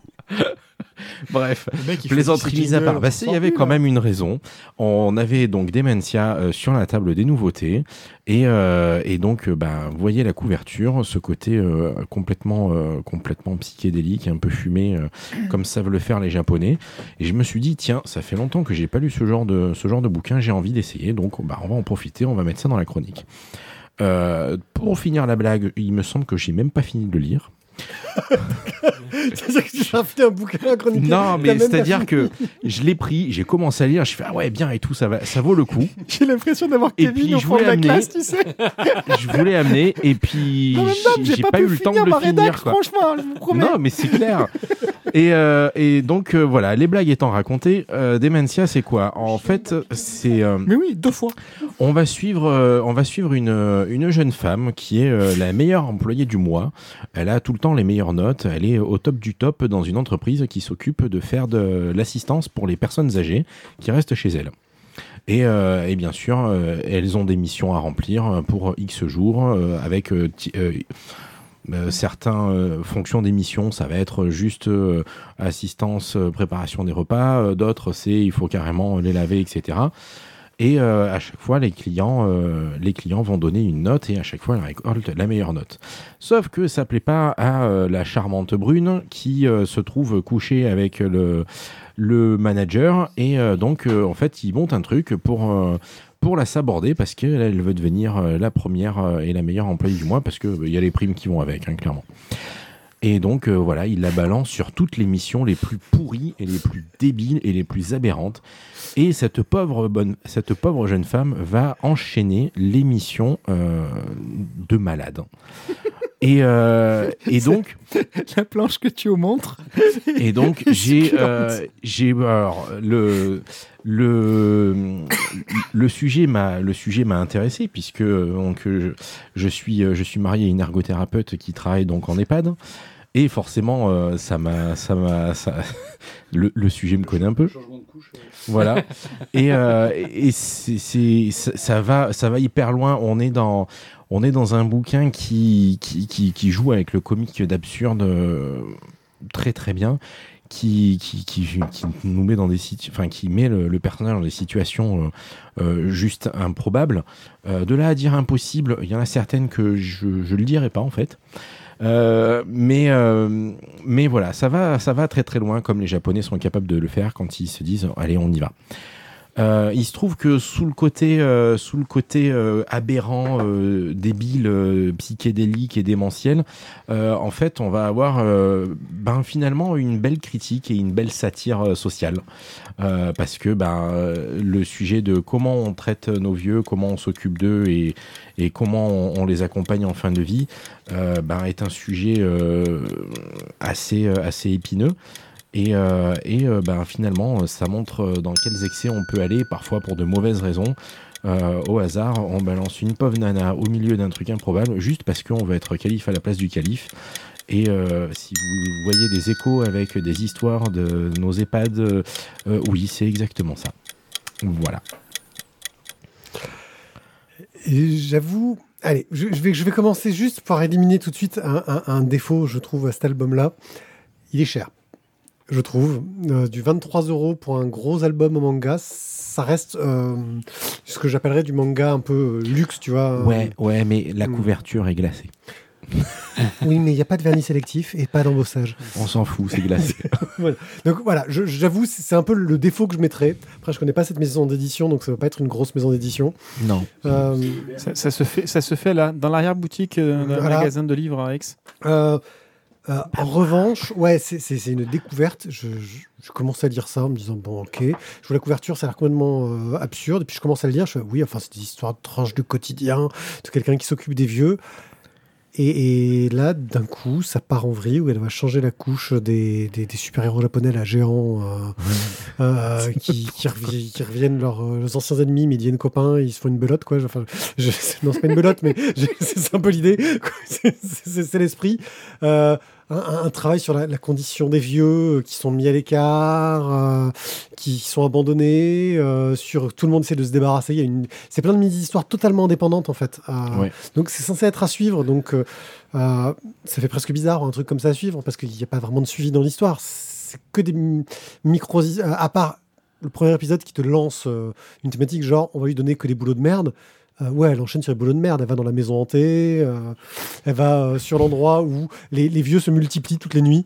Bref. Mec, Plaisanterie mise à part, bah, il y avait quand là. même une raison. On avait donc Dementia euh, sur la table des nouveautés. Et, euh, et donc, euh, bah, vous voyez la couverture, ce côté complètement, complètement psychédélique, un peu fumé, comme savent le faire les Japonais. Et je me suis dit, tiens, ça fait longtemps que j'ai pas lu ce genre de, ce genre de bouquin, j'ai envie d'essayer. Donc, bah, on va en profiter, on va mettre ça dans la chronique. Pour finir la blague, il me semble que j'ai même pas fini de le lire. C'est-à-dire que tu as fait un bouquin à chroniquer. Non, mais pas c'est-à-dire que je l'ai pris, j'ai commencé à lire, je fais ah ouais bien et tout, ça va, ça vaut le coup. J'ai l'impression d'avoir Et Kevin puis, au fond de la amener- classe, tu sais. je voulais amener et puis j'ai j'ai pas, eu le temps de le finir quoi. franchement, je vous promets. Non, mais c'est clair. et, euh, et donc euh, voilà, les blagues étant racontées, euh, Dementia c'est quoi? En fait, c'est euh, Mais oui, deux fois. on va suivre, euh, on va suivre une, une jeune femme qui est euh, la meilleure employée du mois. Elle a tout le temps les meilleures notes. Elle est au top du top dans une entreprise qui s'occupe de faire de l'assistance pour les personnes âgées qui restent chez elle. Et, euh, bien sûr, euh, elles ont des missions à remplir pour X jours euh, avec euh, fonctions des missions, ça va être juste assistance, préparation des repas. D'autres, c'est il faut carrément les laver, etc. Et euh, à chaque fois, les clients, euh, les clients vont donner une note et à chaque fois, elle récolte la meilleure note. Sauf que ça plaît pas à euh, la charmante brune qui se trouve couchée avec le, manager et donc en fait, il monte un truc pour pour la saborder parce qu'elle elle veut devenir la première et la meilleure employée du mois parce que euh, il y a les primes qui vont avec, hein, clairement. Et donc euh, voilà, il la balance sur toutes les missions les plus pourries et les plus débiles et les plus aberrantes. Et cette pauvre, bonne, cette pauvre jeune femme va enchaîner les missions euh, de malade. Et, euh, et donc, La planche que tu montres. et donc j'ai euh, j'ai alors le le le sujet m'a le sujet m'a intéressé puisque euh, donc je, je suis euh, je suis marié à une ergothérapeute qui travaille donc en EHPAD. Et forcément euh, ça m'a ça m'a ça le, le sujet me connaît un peu. Voilà. Et euh, et c'est ça va ça va hyper loin. On est dans on est dans un bouquin qui qui, joue avec le comique d'absurde euh, très très bien qui, qui, nous met dans des enfin qui met le, personnage dans des situations euh, euh, juste improbables. De là à dire impossible il y en a certaines que je je le dirai pas en fait. Mais mais voilà ça va ça va très très loin comme les japonais sont capables de le faire quand ils se disent allez on y va euh, il se trouve que sous le côté, euh, euh, aberrant, débile, psychédélique et démentiel, en fait, on va avoir ben, finalement une belle critique et une belle satire sociale. Parce que ben, le sujet de comment on traite nos vieux, comment on s'occupe d'eux et, comment on, les accompagne en fin de vie ben, est un sujet assez, assez épineux. Et, euh, euh, ben, finalement, ça montre euh, dans quels excès on peut aller, parfois pour de mauvaises raisons. Euh, au hasard, on balance une pauvre nana au milieu d'un truc improbable, juste parce qu'on veut être calife à la place du calife. Et euh, si vous voyez des échos avec des histoires de nos EHPAD, euh, euh, oui, c'est exactement ça. Voilà. J'avoue, allez, je, vais, commencer juste pour éliminer tout de suite un- un défaut, je trouve, à cet album-là. Il est cher, je trouve. Euh, du 23 euros pour un gros album manga, ça reste euh, ce que j'appellerais du manga un peu euh, luxe, tu vois. Ouais, ouais, mais la Hmm. couverture est glacée. Oui, mais il n'y a pas de vernis sélectif et pas d'embossage. On s'en fout, c'est glacé. Donc voilà, je- j'avoue, c'est un peu le défaut que je mettrais. Après, je connais pas cette maison d'édition, donc ça va pas être une grosse maison d'édition. non. Euh, Ça, ça se fait, ça se fait là, dans l'arrière-boutique d'un Voilà. magasin de livres à Aix? Euh, euh, en revanche, ouais, c'est- une découverte. Je, je, je commence à lire ça en me disant, bon, ok. Je vois la couverture, ça a l'air complètement euh, absurde. Et puis je commence à le lire, je fais, oui, enfin, c'est des histoires de tranches du quotidien, de quelqu'un qui s'occupe des vieux. Et, et là, d'un coup, ça part en vrille où elle va changer la couche des, des, des super-héros japonais, là, géants, euh, euh, qui, qui, revi- qui reviennent leurs, euh, leurs anciens ennemis, mais ils deviennent copains, ils se font une belote, quoi. Enfin, je, non, c'est pas une belote, mais c'est un peu l'idée. C'est- l'esprit. Euh, un, travail sur la, la condition des vieux euh, qui sont mis à l'écart, euh, qui sont abandonnés, euh, sur tout le monde essaie de se débarrasser. Il y a une, c'est plein de mini-histoires totalement indépendantes en fait. Donc c'est censé être à suivre. Donc ça fait presque bizarre un truc comme ça à suivre parce qu'il n'y a pas vraiment de suivi dans l'histoire. C'est que des mi- micros, à part le premier épisode qui te lance euh, une thématique genre on va lui donner que des boulots de merde. Euh, ouais, elle enchaîne sur les boulots de merde. Elle va dans la maison hantée. euh, elle va euh, sur l'endroit où les, les vieux se multiplient toutes les nuits.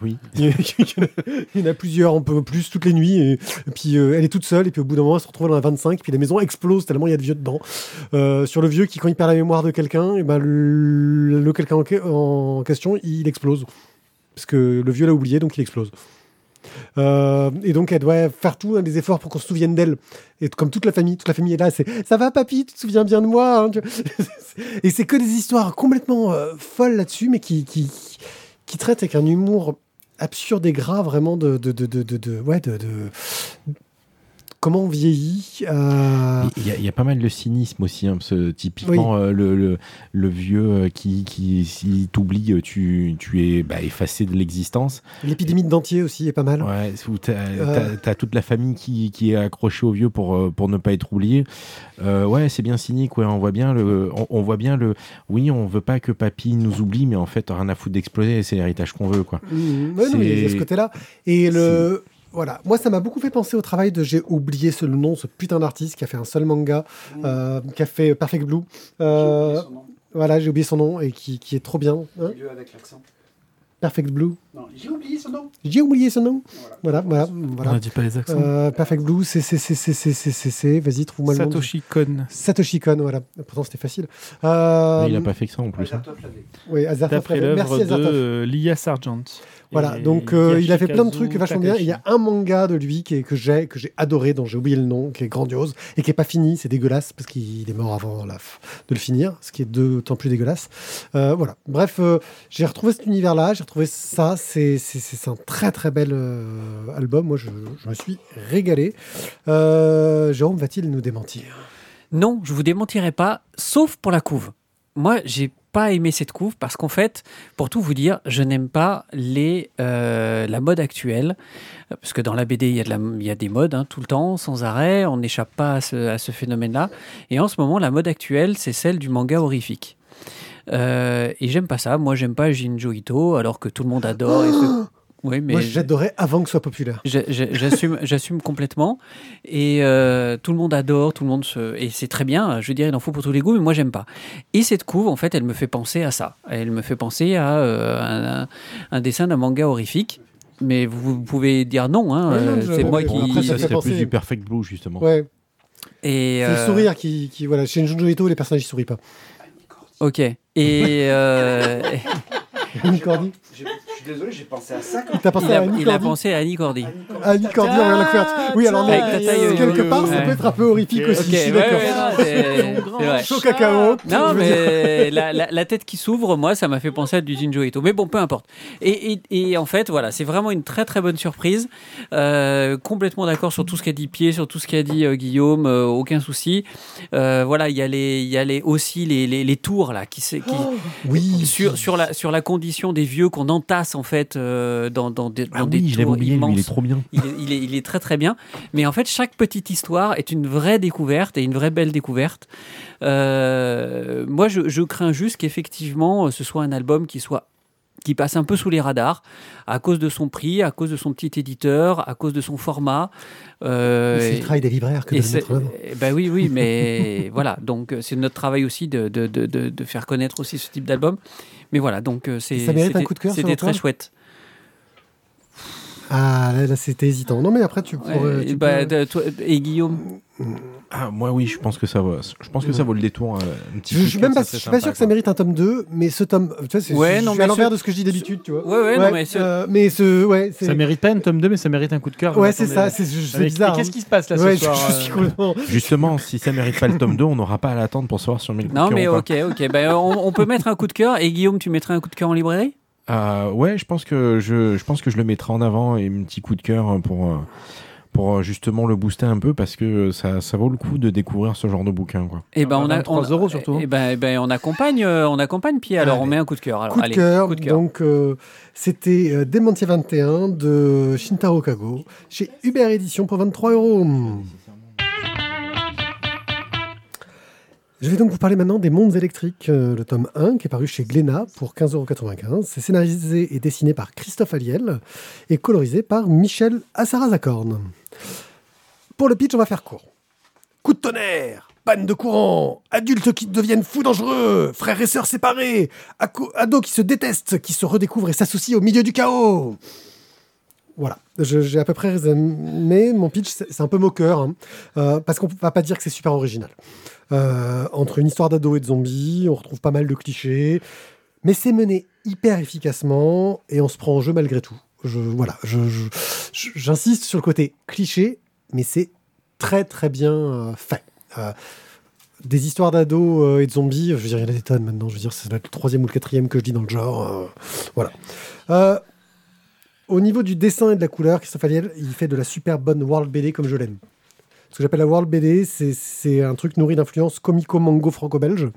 Oui. Il y, en a, il y en a plusieurs, on peut plus toutes les nuits. Et, et puis euh, elle est toute seule. Et puis au bout d'un moment, elle se retrouve dans la 25. Puis la maison explose tellement il y a de vieux dedans. Sur le vieux qui, quand il perd la mémoire de quelqu'un, et ben le, le quelqu'un en, que- en question, il explose. Parce que le vieux l'a oublié, donc il explose. Euh, et donc elle doit faire tout un des efforts pour qu'on se souvienne d'elle. Et comme toute la famille, toute la famille est là, c'est ça va papy, tu te souviens bien de moi. hein, et c'est que des histoires complètement euh, folles là-dessus, mais qui, qui, traitent avec un humour absurde et gras vraiment de, de, de, de- comment on vieillit. euh, Il y, a, il y a pas mal de cynisme aussi, hein, parce que typiquement euh, le, le, le vieux euh, qui, qui s'il t'oublie, euh, tu, tu es bah, effacé de l'existence. L'épidémie de dentier aussi est pas mal. Ouais, t'as Euh. toute la famille qui, qui est accrochée au vieux pour, euh, pour ne pas être oublié. Euh, ouais, c'est bien cynique. Ouais, on voit bien le, on, on voit bien le. Oui, on veut pas que papy nous oublie, mais en fait, rien à foutre d'exploser. C'est l'héritage qu'on veut, quoi. Mmh, ouais, non, mais il y a ce côté-là. Et le. Voilà, moi ça m'a beaucoup fait penser au travail de j'ai oublié ce nom, ce putain d'artiste qui a fait un seul manga, mmh. euh, qui a fait Perfect Blue. Euh, voilà, j'ai oublié son nom et qui, qui est trop bien. Hein avec. Perfect Blue. J'ai oublié son nom. J'ai oublié son nom. Voilà, voilà, voilà. On ne dit pas les accents. Euh, Perfect Blue, c'est, c'est, c'est, c'est, c'est c'est c'est. vas-y, trouve-moi le nom. Satoshi Kon. Satoshi Kon, voilà. Pourtant, c'était facile. Euh... Mais il n'a pas fait que ça en plus. Hein. Oui, Azartov D'après l'œuvre de Lia Sargent. Voilà, Et donc euh, il a fait plein de trucs vachement bien. Il y a un manga de lui qui est, que j'ai que j'ai adoré, dont j'ai oublié le nom, qui est grandiose et qui est pas fini. C'est dégueulasse parce qu'il est mort avant la f- de le finir, ce qui est d'autant plus dégueulasse. Euh, voilà. Bref, euh, j'ai retrouvé cet univers-là, j'ai retrouvé ça. C'est c'est- c'est un très très bel euh, album. Moi, je, je me suis régalé. Euh, Jérôme va-t-il nous démentir? Non, je vous démentirai pas, sauf pour la couve. Moi, j'ai pas aimé cette couve parce qu'en fait, pour tout vous dire, je n'aime pas les, euh, la mode actuelle. Parce que dans la BD, il y a, de la, il y a des modes hein, tout le temps, sans arrêt. On n'échappe pas à ce, à ce phénomène-là. Et en ce moment, la mode actuelle, c'est celle du manga horrifique. Euh, et j'aime pas ça. Moi, j'aime pas Jinjo Ito, alors que tout le monde adore. et ce- Oui, mais Moi, j'adorais avant que ce soit populaire. J'assume, j'assume complètement. Et euh, tout le monde adore, tout le monde se. Et c'est très bien, je veux dire, il en faut pour tous les goûts, mais moi, j'aime pas. Et cette couve, en fait, elle me fait penser à ça. Elle me fait penser à euh, un, dessin d'un manga horrifique. Mais vous, vous pouvez dire non, hein, Ouais, euh, c'est moi Après, qui. ça ça penser- plus du Perfect Blue, justement. Ouais, Et, c'est le sourire qui, qui voilà. Chez Junjo Ito, les personnages ils sourient pas. Ok. Et. euh, suis désolé, j'ai pensé à ça. T'as pensé il, à a, Annie il a pensé à Annie Cordy. Annie Cordy en regardant la couverture. Oui, alors non, Tata Yo-Yo. quelque part, ça peut être un peu horrifique aussi. Je suis d'accord. Chaud cacao. Non, mais la, tête qui s'ouvre, moi, ça m'a fait penser à du Jinjo Ito. Mais bon, peu importe. Et, en fait, voilà, c'est vraiment une très très bonne surprise. Euh, complètement d'accord sur tout ce qu'a dit Pierre, sur tout ce qu'a dit euh, Guillaume, euh, aucun souci. Euh, voilà, il y a, les, il y a les, aussi les, les, les tours là qui, qui Oui. sur, sur, la, sur la condition des vieux qu'on entasse passe en fait euh, dans, dans des, Ah dans oui, tours oublié, lui, il est immenses. trop bien. Il est, il, est, il est très très bien. Mais en fait, chaque petite histoire est une vraie découverte et une vraie belle découverte. Euh, moi, je, je crains juste qu'effectivement, ce soit un album qui soit qui passe un peu sous les radars à cause de son prix, à cause de son petit éditeur, à cause de son format. Euh, C'est le travail des libraires que de avant. eh ben oui, oui, mais voilà. Donc euh, c'est notre travail aussi de, de, de faire connaître aussi ce type d'album. Mais voilà, donc euh, c'est Ça mérite un c'était- coup de cœur, C'était très chouette. Ah, là, là, c'était hésitant. Non, mais après, tu pourrais. Tu bah, peux- toi- et Guillaume, Ah, moi, oui, je pense que ça va. Je pense que ça vaut le détour. euh, un petit Je, je suis même pas, je suis pas sûr que ça mérite un tome 2, mais ce tome. Tu vois, c'est, Ouais, je, non, suis mais à l'envers ce- de ce que je dis d'habitude, tu vois. Ouais, ouais, non, mais ce- euh, mais ce. Ouais, c'est, Ça mérite pas un tome 2, mais ça mérite un coup de cœur. ouais, c'est ça, c'est, c'est Avec- bizarre. et Qu'est-ce hein. qui se passe là ce Ouais, je, soir je euh, suis complètement. Justement, si ça mérite pas le tome 2, on n'aura pas à l'attendre pour savoir si on met le coup de non, cœur mais ou pas. ok, ok. Ben, on, on peut mettre un coup de cœur. Et Guillaume, tu mettrais un coup de cœur en librairie? Euh, ouais, je pense que je, je pense que je le mettrai en avant et un petit coup de cœur pour euh, pour euh, justement le booster un peu parce que ça, ça vaut le coup de découvrir ce genre de bouquin quoi. Et ben Ah, on a 23 on, euros surtout. Et ben, eh ben, on accompagne, euh, on accompagne Pierre. Alors Allez. on met un coup de cœur. Alors Coup de, allez, cœur, coup de cœur. donc euh, c'était euh, Démentier 21 de Shintaro Kago chez Uber Édition pour 23 euros. Je vais donc vous parler maintenant des Mondes électriques, euh, le tome 1 qui est paru chez Glénat pour 15,95 euros. C'est scénarisé et dessiné par Christophe Aliel et colorisé par Michel Assarazacorn. Pour le pitch, on va faire court. Coup de tonnerre, panne de courant, adultes qui deviennent fous dangereux, frères et sœurs séparés, ados qui se détestent, qui se redécouvrent et s'associent au milieu du chaos. Voilà, j'ai à peu près résumé. Mon pitch, c'est c'est un peu moqueur, hein, euh, parce qu'on ne va pas dire que c'est super original. Euh, entre une histoire d'ados et de zombies, on retrouve pas mal de clichés, mais c'est mené hyper efficacement et on se prend en jeu malgré tout. Je, voilà, j'insiste sur le côté cliché, mais c'est très très bien euh, fait. Euh, des histoires d'ados euh, et de zombies, je veux dire, il y en a des tonnes maintenant. Je veux dire, c'est le troisième ou le quatrième que je dis dans le genre. voilà. Au niveau du dessin et de la couleur, Christophe Aliel, il fait de la super bonne World BD comme je l'aime. Ce que j'appelle la World BD, c'est- un truc nourri d'influence comico-mango franco-belge.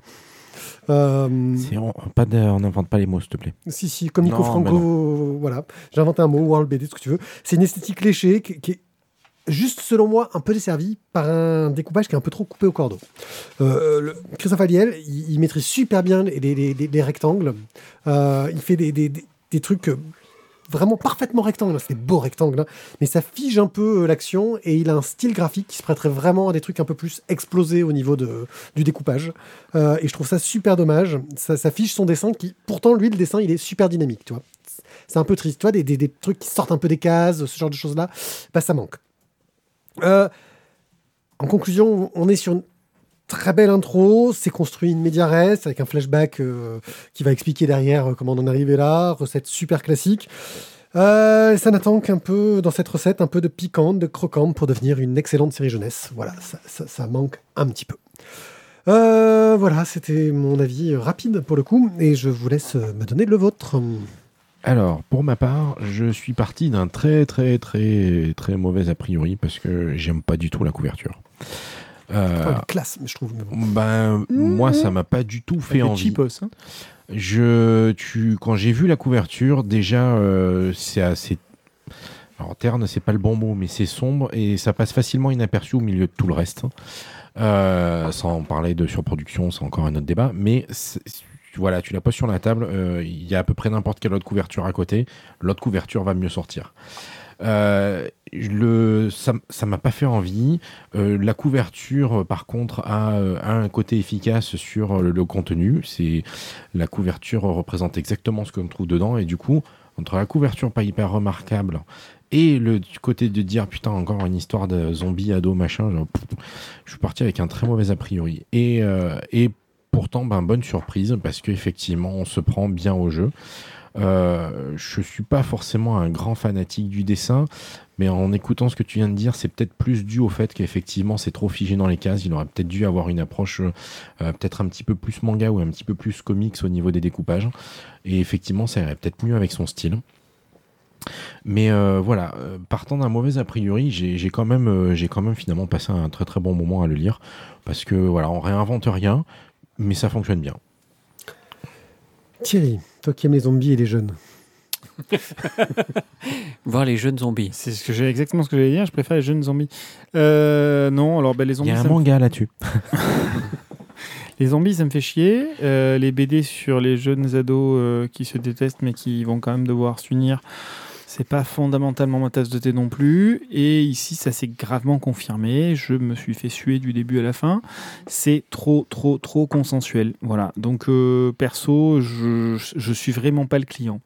Euh, on, n'invente pas les mots s'il te plaît. si, si, comico Non, franco, voilà. J'ai inventé un mot, world BD, ce que tu veux. C'est une esthétique léchée qui, qui est juste, selon moi, un peu desservie par un découpage qui est un peu trop coupé au cordeau. Euh, le- Christophe Aliel, il, il maîtrise super bien les, les- les- les rectangles. Euh, il fait des, des- des- des trucs euh, vraiment parfaitement rectangles. C'est des beaux rectangles, hein. mais ça fige un peu euh, l'action et il a un style graphique qui se prêterait vraiment à des trucs un peu plus explosés au niveau de, du découpage. Euh, et je trouve ça super dommage. Ça, ça fige son dessin qui, pourtant, lui, le dessin, il est super dynamique, tu vois. C'est un peu triste, tu vois, des, des- des trucs qui sortent un peu des cases, ce genre de choses-là, bah, ça manque. Euh, en conclusion, on est sur une très belle intro, c'est construit in media res, avec un flashback euh, qui va expliquer derrière euh, comment on en est arrivé là, recette super classique. Euh, ça n'attend qu'un peu, dans cette recette, un peu de piquante, de croquante pour devenir une excellente série jeunesse. Voilà, ça, manque un petit peu. Euh, voilà, c'était mon avis rapide pour le coup, et je vous laisse me donner le vôtre. Alors, pour ma part, je suis parti d'un très très très très mauvais a priori parce que j'aime pas du tout la couverture. Euh, une classe, mais je trouve. mais bon. ben, moi, ça m'a pas du tout fait Fait envie. cheapos, hein. Je, tu, quand j'ai vu la couverture, déjà, euh, c'est assez. Alors, terne, c'est pas le bon mot, mais c'est sombre et ça passe facilement inaperçu au milieu de tout le reste. Euh, sans parler de surproduction, c'est encore un autre débat. Mais voilà, tu la poses sur la table, euh, il y a à peu près n'importe quelle autre couverture à côté. L'autre couverture va mieux sortir. Euh, le, ça ça m'a pas fait envie. Euh, la couverture, euh, par contre, a, un côté efficace sur le contenu. C'est la couverture représente exactement ce qu'on trouve dedans et du coup, entre la couverture pas hyper remarquable et le côté de dire putain encore une histoire de zombie ado machin, je suis parti avec un très mauvais a priori. Et, et pourtant, ben, bonne surprise parce qu'effectivement, on se prend bien au jeu. Euh, je suis pas forcément un grand fanatique du dessin, mais en écoutant ce que tu viens de dire, c'est peut-être plus dû au fait qu'effectivement c'est trop figé dans les cases. Il aurait peut-être dû avoir une approche euh, peut-être un petit peu plus manga ou un petit peu plus comics au niveau des découpages. Et effectivement, ça irait peut-être mieux avec son style. Mais euh, voilà, partant d'un mauvais a priori, j'ai quand même, j'ai quand même finalement passé un très très bon moment à le lire parce que voilà, on réinvente rien, mais ça fonctionne bien. Thierry, toi qui aimes les zombies et les jeunes. Voir les jeunes zombies. C'est ce que j'ai exactement ce que j'allais dire. Je préfère les jeunes zombies. Euh, non, alors ben, les Il zombies. y a un ça me- manga là-dessus. Les zombies, ça me fait chier. Euh, les BD sur les jeunes ados euh, qui se détestent mais qui vont quand même devoir s'unir, c'est pas fondamentalement ma tasse de thé non plus. Et ici, ça s'est gravement confirmé. Je me suis fait suer du début à la fin. C'est trop, trop, trop consensuel. Voilà. Donc, euh, perso, je, je suis vraiment pas le client.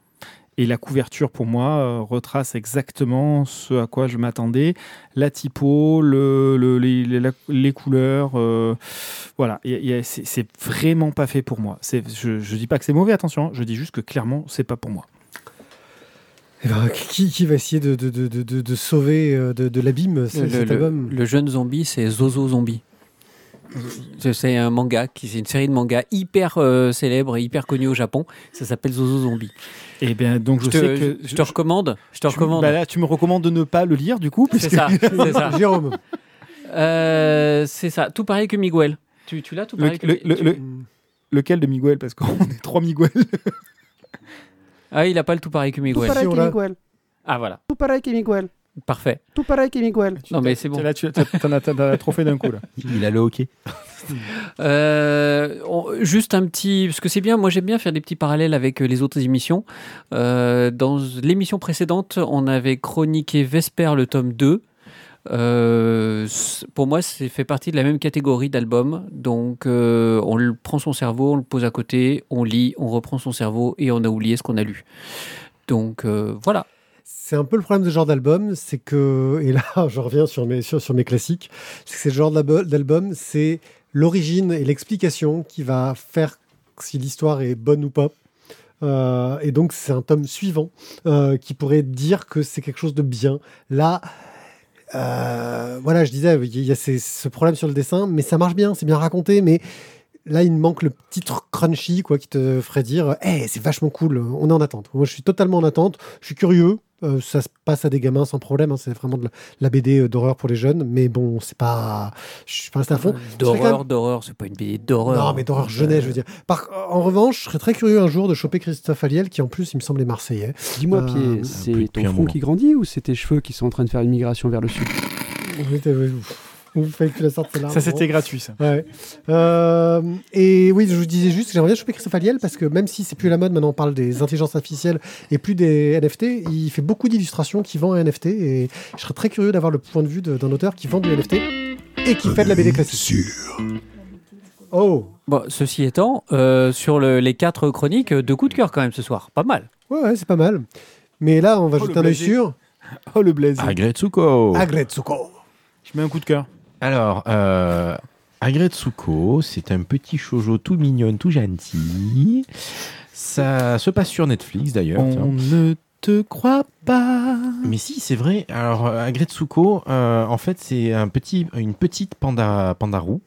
Et la couverture, pour moi, euh, retrace exactement ce à quoi je m'attendais. La typo, le, le- les, les- les couleurs. euh, voilà, c'est vraiment pas fait pour moi. Je, je dis pas que c'est mauvais, attention. Je dis juste que clairement, c'est pas pour moi. Eh ben, qui, qui va essayer de, de, de, de, sauver euh, de, de l'abîme ce- cet le- album? le jeune zombie, c'est Zozo Zombie. C'est- un manga, c'est une série de mangas hyper euh, célèbre et hyper connue au Japon. Ça s'appelle Zozo Zombie. Et bien, donc je, Je te, sais que. je te recommande. Je te tu- recommande. bah là, tu me recommandes de ne pas le lire, du coup, c'est ça, c'est ça. Jérôme. Euh, c'est ça. Tout pareil que Miguel. Tu, tu l'as tout Le- pareil que le- le- tu- le- lequel de Miguel? Parce qu'on est trois Miguel. Ah, il a pas le tout pareil que Tout Miguel. pareil on que. Miguel. Ah voilà, Tout pareil que Miguel. parfait. Tout pareil que Miguel. Non mais c'est bon. Là, tu t'en as, trop fait d'un coup, là. Il a le hockey. Euh, on- juste un petit, parce que c'est bien, moi j'aime bien faire des petits parallèles avec euh, les autres émissions. Euh, dans l'émission précédente, on avait chroniqué Vesper, le tome 2. Euh, pour moi, c'est fait partie de la même catégorie d'albums. Donc, euh, on le prend son cerveau, on le pose à côté, on lit, on reprend son cerveau et on a oublié ce qu'on a lu. Donc, euh, voilà. C'est un peu le problème de ce genre d'album, c'est que, et là je reviens sur mes, sur, mes classiques, c'est que ce genre d'albo- d'album, c'est l'origine et l'explication qui va faire si l'histoire est bonne ou pas. Et donc c'est un tome suivant qui pourrait dire que c'est quelque chose de bien. Là, euh, voilà, je disais, il y a ce problème sur le dessin, mais ça marche bien, c'est bien raconté, mais là, il manque le petit crunchy quoi, qui te ferait dire hey, c'est vachement cool, on est en attente. Moi, je suis totalement en attente, je suis curieux. Euh, ça se passe à des gamins sans problème, hein, c'est vraiment de la, la BD euh, d'horreur pour les jeunes, mais bon, c'est pas. Je suis pas resté à fond. Quand D'horreur, même- d'horreur, c'est pas une BD d'horreur. Non, mais d'horreur jeunesse, je veux dire. Par, en revanche, je serais très curieux un jour de choper Christophe Aliel, qui en plus, il me semblait marseillais. Dis-moi, Euh, c'est ton front qui grandit ou c'est tes cheveux qui sont en train de faire une migration vers le sud? Vous fallait que tu la sortes, celle-là. Ça, c'était gratuit, ça. Ouais. Euh, et oui, je vous disais juste que j'aimerais bien choper Christophe Aliel parce que même si c'est plus la mode, maintenant on parle des intelligences artificielles et plus des NFT, il fait beaucoup d'illustrations qui vend un NFT et je serais très curieux d'avoir le point de vue d'un auteur qui vend du NFT et qui fait de la BD classique. Oh, Bon, ceci étant, euh, sur le- les quatre chroniques, euh, deux coups de cœur quand même ce soir. Pas mal. ouais, ouais, c'est pas mal. Mais là, on va Oh, jeter le un œil sur Oh, le blaze. Agretsuko. Agretsuko. Je mets un coup de cœur. Alors, euh, Agretsuko, c'est un petit shoujo tout mignon, tout gentil. Ça se passe sur Netflix d'ailleurs. On ne te croit pas. Mais si, c'est vrai. Alors, Agretsuko, euh, en fait, c'est un petit, une petite panda, pandarou.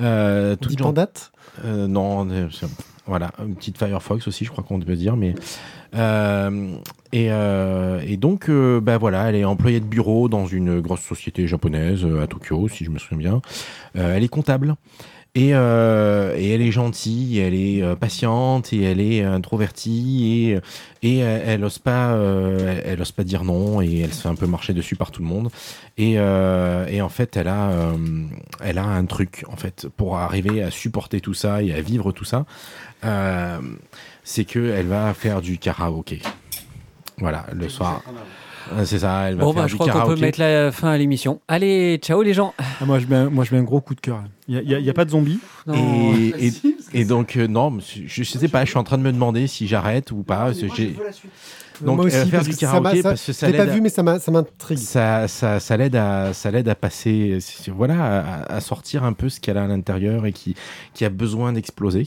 Euh, toute Dit gen- Pandate. Euh, non, c'est- voilà, une petite Firefox aussi, je crois qu'on peut dire, mais euh, et, euh, et donc, euh, bah voilà, elle est employée de bureau dans une grosse société japonaise à Tokyo, si je me souviens bien. Elle est comptable. Et, et elle est gentille, elle est patiente et elle est introvertie et, et elle ose pas, elle, pas dire non et elle se fait un peu marcher dessus par tout le monde. Et, et en fait, elle a, elle a un truc en fait pour arriver à supporter tout ça et à vivre tout ça. Euh, c'est que elle va faire du karaoké. Voilà, le soir. Euh, C'est ça, elle va Bon, faire bah, du je crois qu'on peut mettre la fin à l'émission. Allez, ciao les gens. Ah, moi, je mets un, moi, je mets un gros coup de cœur. Il n'y a, y a pas de zombies. Non. Et, et, et donc, euh, non, je sais pas, je suis en train de me demander si j'arrête ou pas. parce que j'ai- Donc, Moi aussi, faire parce du karaoké ça- parce que ça pas l'aide à- vu, mais ça m'intrigue. ça, ça, ça l'aide à, ça l'aide à passer, voilà, à, à sortir un peu ce qu'elle a à l'intérieur et qui, qui a besoin d'exploser.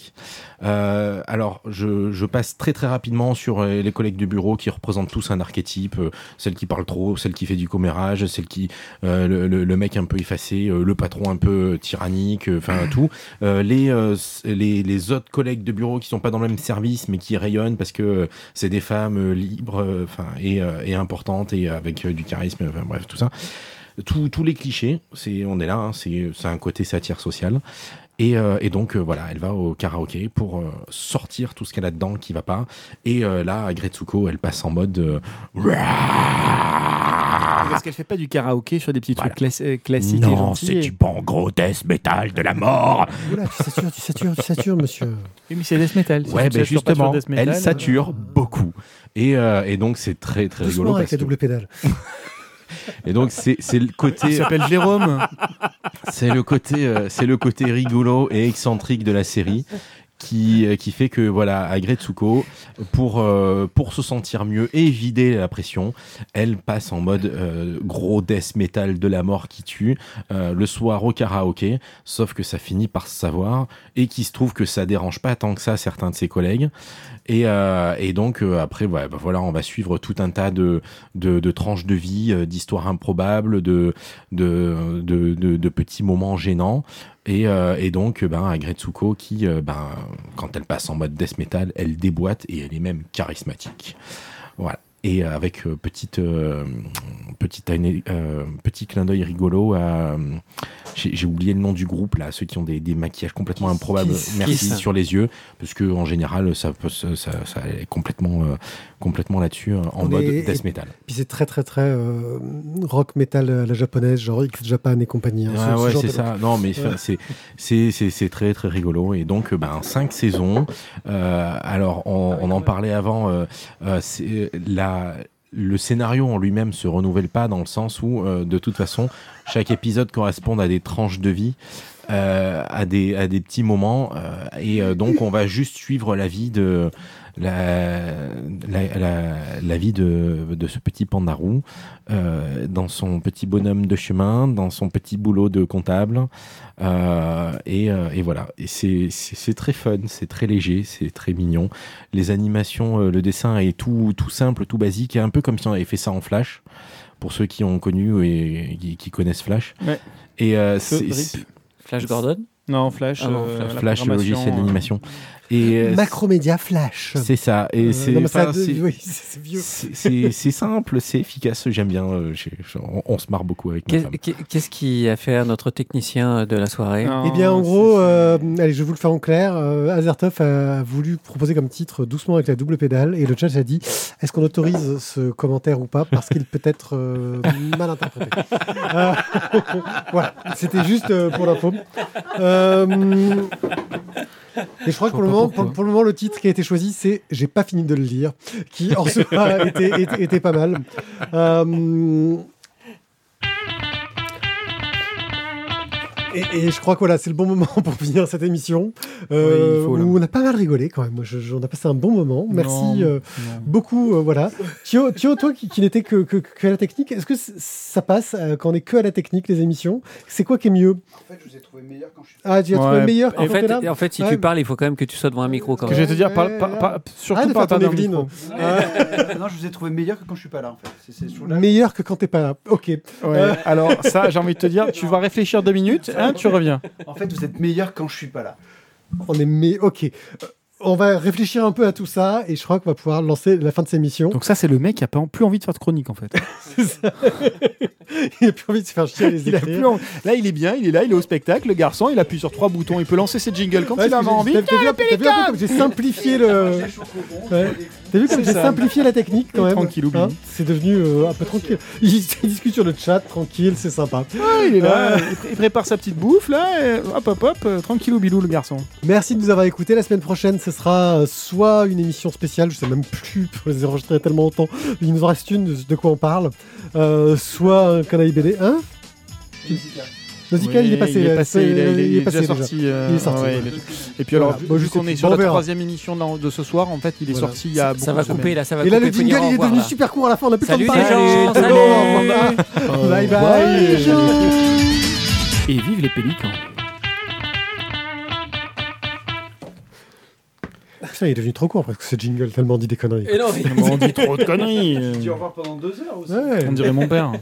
Euh, alors, je, je passe très très rapidement sur euh, les collègues de bureau qui représentent tous un archétype, euh, celle qui parle trop, celle qui fait du commérage, celle qui, euh, le, le, le mec un peu effacé, le patron un peu tyrannique, enfin tout. Les, les, les autres collègues de bureau qui sont pas dans le même service mais qui rayonnent parce que c'est des femmes euh, euh, et, euh, et avec euh, du charisme, bref tout ça. Tous les clichés, c'est on est là, hein, c'est un côté satire sociale. Et, donc voilà, elle va au karaoké pour sortir tout ce qu'elle a dedans qui va pas. Et là, Gretsuko, elle passe en mode. Euh, Parce qu'elle fait pas du karaoké sur des petits trucs euh, classiques non, c'est et- du bon gros death metal de la mort. Oula, tu satures, tu satures, tu satures, monsieur. Oui, mais c'est death metal. Si Ouais, ben sur justement, metal, elle euh, sature beaucoup. Et, euh, et donc c'est très très Doucement rigolo. avec parce la que- double pédale. Et donc c'est le Il côté s'appelle Jérôme. c'est le côté euh, c'est le côté rigolo et excentrique de la série qui euh, qui fait que voilà Agretsuko pour euh, pour se sentir mieux et vider la pression elle passe en mode euh, gros death metal de la mort qui tue le soir au karaoké sauf que ça finit par se savoir et qu'il se trouve que ça dérange pas tant que ça certains de ses collègues. Et, et donc après bah voilà on va suivre tout un tas de de, tranches de vie d'histoires improbables de, de, de petits moments gênants et, euh, et donc, ben, Agretsuko, qui, euh, ben, quand elle passe en mode death metal, elle déboîte et elle est même charismatique. Voilà. Et euh, avec euh, petite, euh, petite, euh, petit clin d'œil rigolo à. J'ai oublié le nom du groupe, là, ceux qui ont des, des maquillages complètement improbables. Kiss. Merci Kiss. sur les yeux, parce que en général, ça, peut ça, ça est complètement, euh, complètement là-dessus, en On mode est- death metal. Puis c'est très très très euh, rock metal à la japonaise, genre X Japan et compagnie. hein, Ah ce ouais, c'est ça. Non, mais Ouais. c'est c'est c'est c'est très très rigolo. Et donc, ben, cinq saisons. Euh, alors, on, on en parlait avant. euh, euh, c'est la le scénario en lui-même se renouvelle pas dans le sens où, euh, de toute façon, chaque épisode correspond à des tranches de vie. Euh, à des à des petits moments euh, et euh, donc on va juste suivre la vie de la la, la, la vie de, de ce petit pandarou dans son petit bonhomme de chemin, dans son petit boulot de comptable. Et, et voilà. Et c'est- très fun, c'est très léger, c'est très mignon. Les animations, le dessin est tout, tout simple, tout basique, un peu comme si on avait fait ça en Flash, pour ceux qui ont connu et qui, connaissent Flash. Ouais. Et euh, c'est- Flash Gordon? Non, Flash. Ah non, euh, Flash. la Flash, le logiciel euh, d'animation. Et euh, Macromédia Flash. c'est ça. Et Euh, c'est oui, simple, c'est efficace, j'aime bien. euh, on, on se marre beaucoup avec Qu'est-ce qui a fait notre technicien de la soirée non, Eh bien, en gros, euh, allez, je vais vous le faire en clair. Euh, Azertov a voulu proposer comme titre Doucement avec la double pédale. Et le chat a dit Est-ce qu'on autorise ce commentaire ou pas Parce qu'il peut être euh, mal interprété. Euh, voilà, c'était juste pour l'info. Et je crois que pour le, moment, pour, pour le moment, le titre qui a été choisi, c'est J'ai pas fini de le lire, qui en soi était, était, était pas mal. Euh, Et, et je crois que voilà, c'est le bon moment pour finir cette émission. euh, Oui, faut, où on a pas mal rigolé quand même. Moi, je- je- on a passé un bon moment. Merci Non, euh, non. beaucoup. euh, voilà. Thio, Thio, toi qui, qui n'étais que, que, que à la technique, est-ce que ça passe euh, quand on est que à la technique, les émissions? C'est quoi qui est mieux? En fait, je vous ai trouvé meilleur quand je suis. Ah, tu as trouvé Ouais, meilleur quand en fait, là? en fait, si Ouais. tu parles, il faut quand même que tu sois devant un micro quand Que même. je vais te dire, par- par- par- surtout dans le Evelyne. micro. Non, je vous ai trouvé meilleur que quand je suis pas là, en fait. Meilleur que quand t'es pas là. Ok. Ouais, alors ça, j'ai envie de te dire, tu vas réfléchir deux minutes, hein, tu reviens. En fait, vous êtes meilleur quand je suis pas là. On est mais ok. On va réfléchir un peu à tout ça et je crois qu'on va pouvoir lancer la fin de cette émission. Donc ça, c'est le mec qui a pas plus envie de faire de chronique en fait. Il a plus envie de se faire chier à les Il a plus. Là, il est bien, il est là, il est au spectacle, le garçon, il appuie sur trois boutons, il peut lancer ses jingles quand Ouais, il a parce que envie. j'ai- T'as vu, vu un peu comme j'ai simplifié le. Ouais. T'as vu comme j'ai simplifié la technique quand même. Tranquille, oublie. c'est devenu euh, un peu tranquille. Il, discute sur le chat, tranquille, c'est sympa. Ouais, il est là, il, pré- il prépare sa petite bouffe là, et hop hop hop, euh, tranquillou bilou le garçon. Merci de nous avoir écoutés. La semaine prochaine, ce sera euh, soit une émission spéciale, je sais même plus, pour les enregistrer tellement longtemps. Il nous en reste une de, de quoi on parle. Euh, soit un canaille BD. Hein Nausicaa, il est passé. Il est passé, il, est- il est passé déjà sorti. euh, Il est sorti. ouais, Et puis alors, Voilà. Bon, vu je qu'on est sur Bon, la troisième émission de, de ce soir, en fait, il est Voilà. sorti il y a beaucoup Ça va de semaines. couper là, ça va Et là, couper. le jingle, il est revoir, devenu là. super court à la fin. On a plus Salut le temps les de gens, parler. salut. Bye bye. les gens. Et vive les pélicans. Putain, il est devenu trop court parce que ce jingle tellement dit des conneries. Et non, mais- On dit trop de conneries. Tu au revoir pendant deux heures aussi. Ouais. On dirait mon père.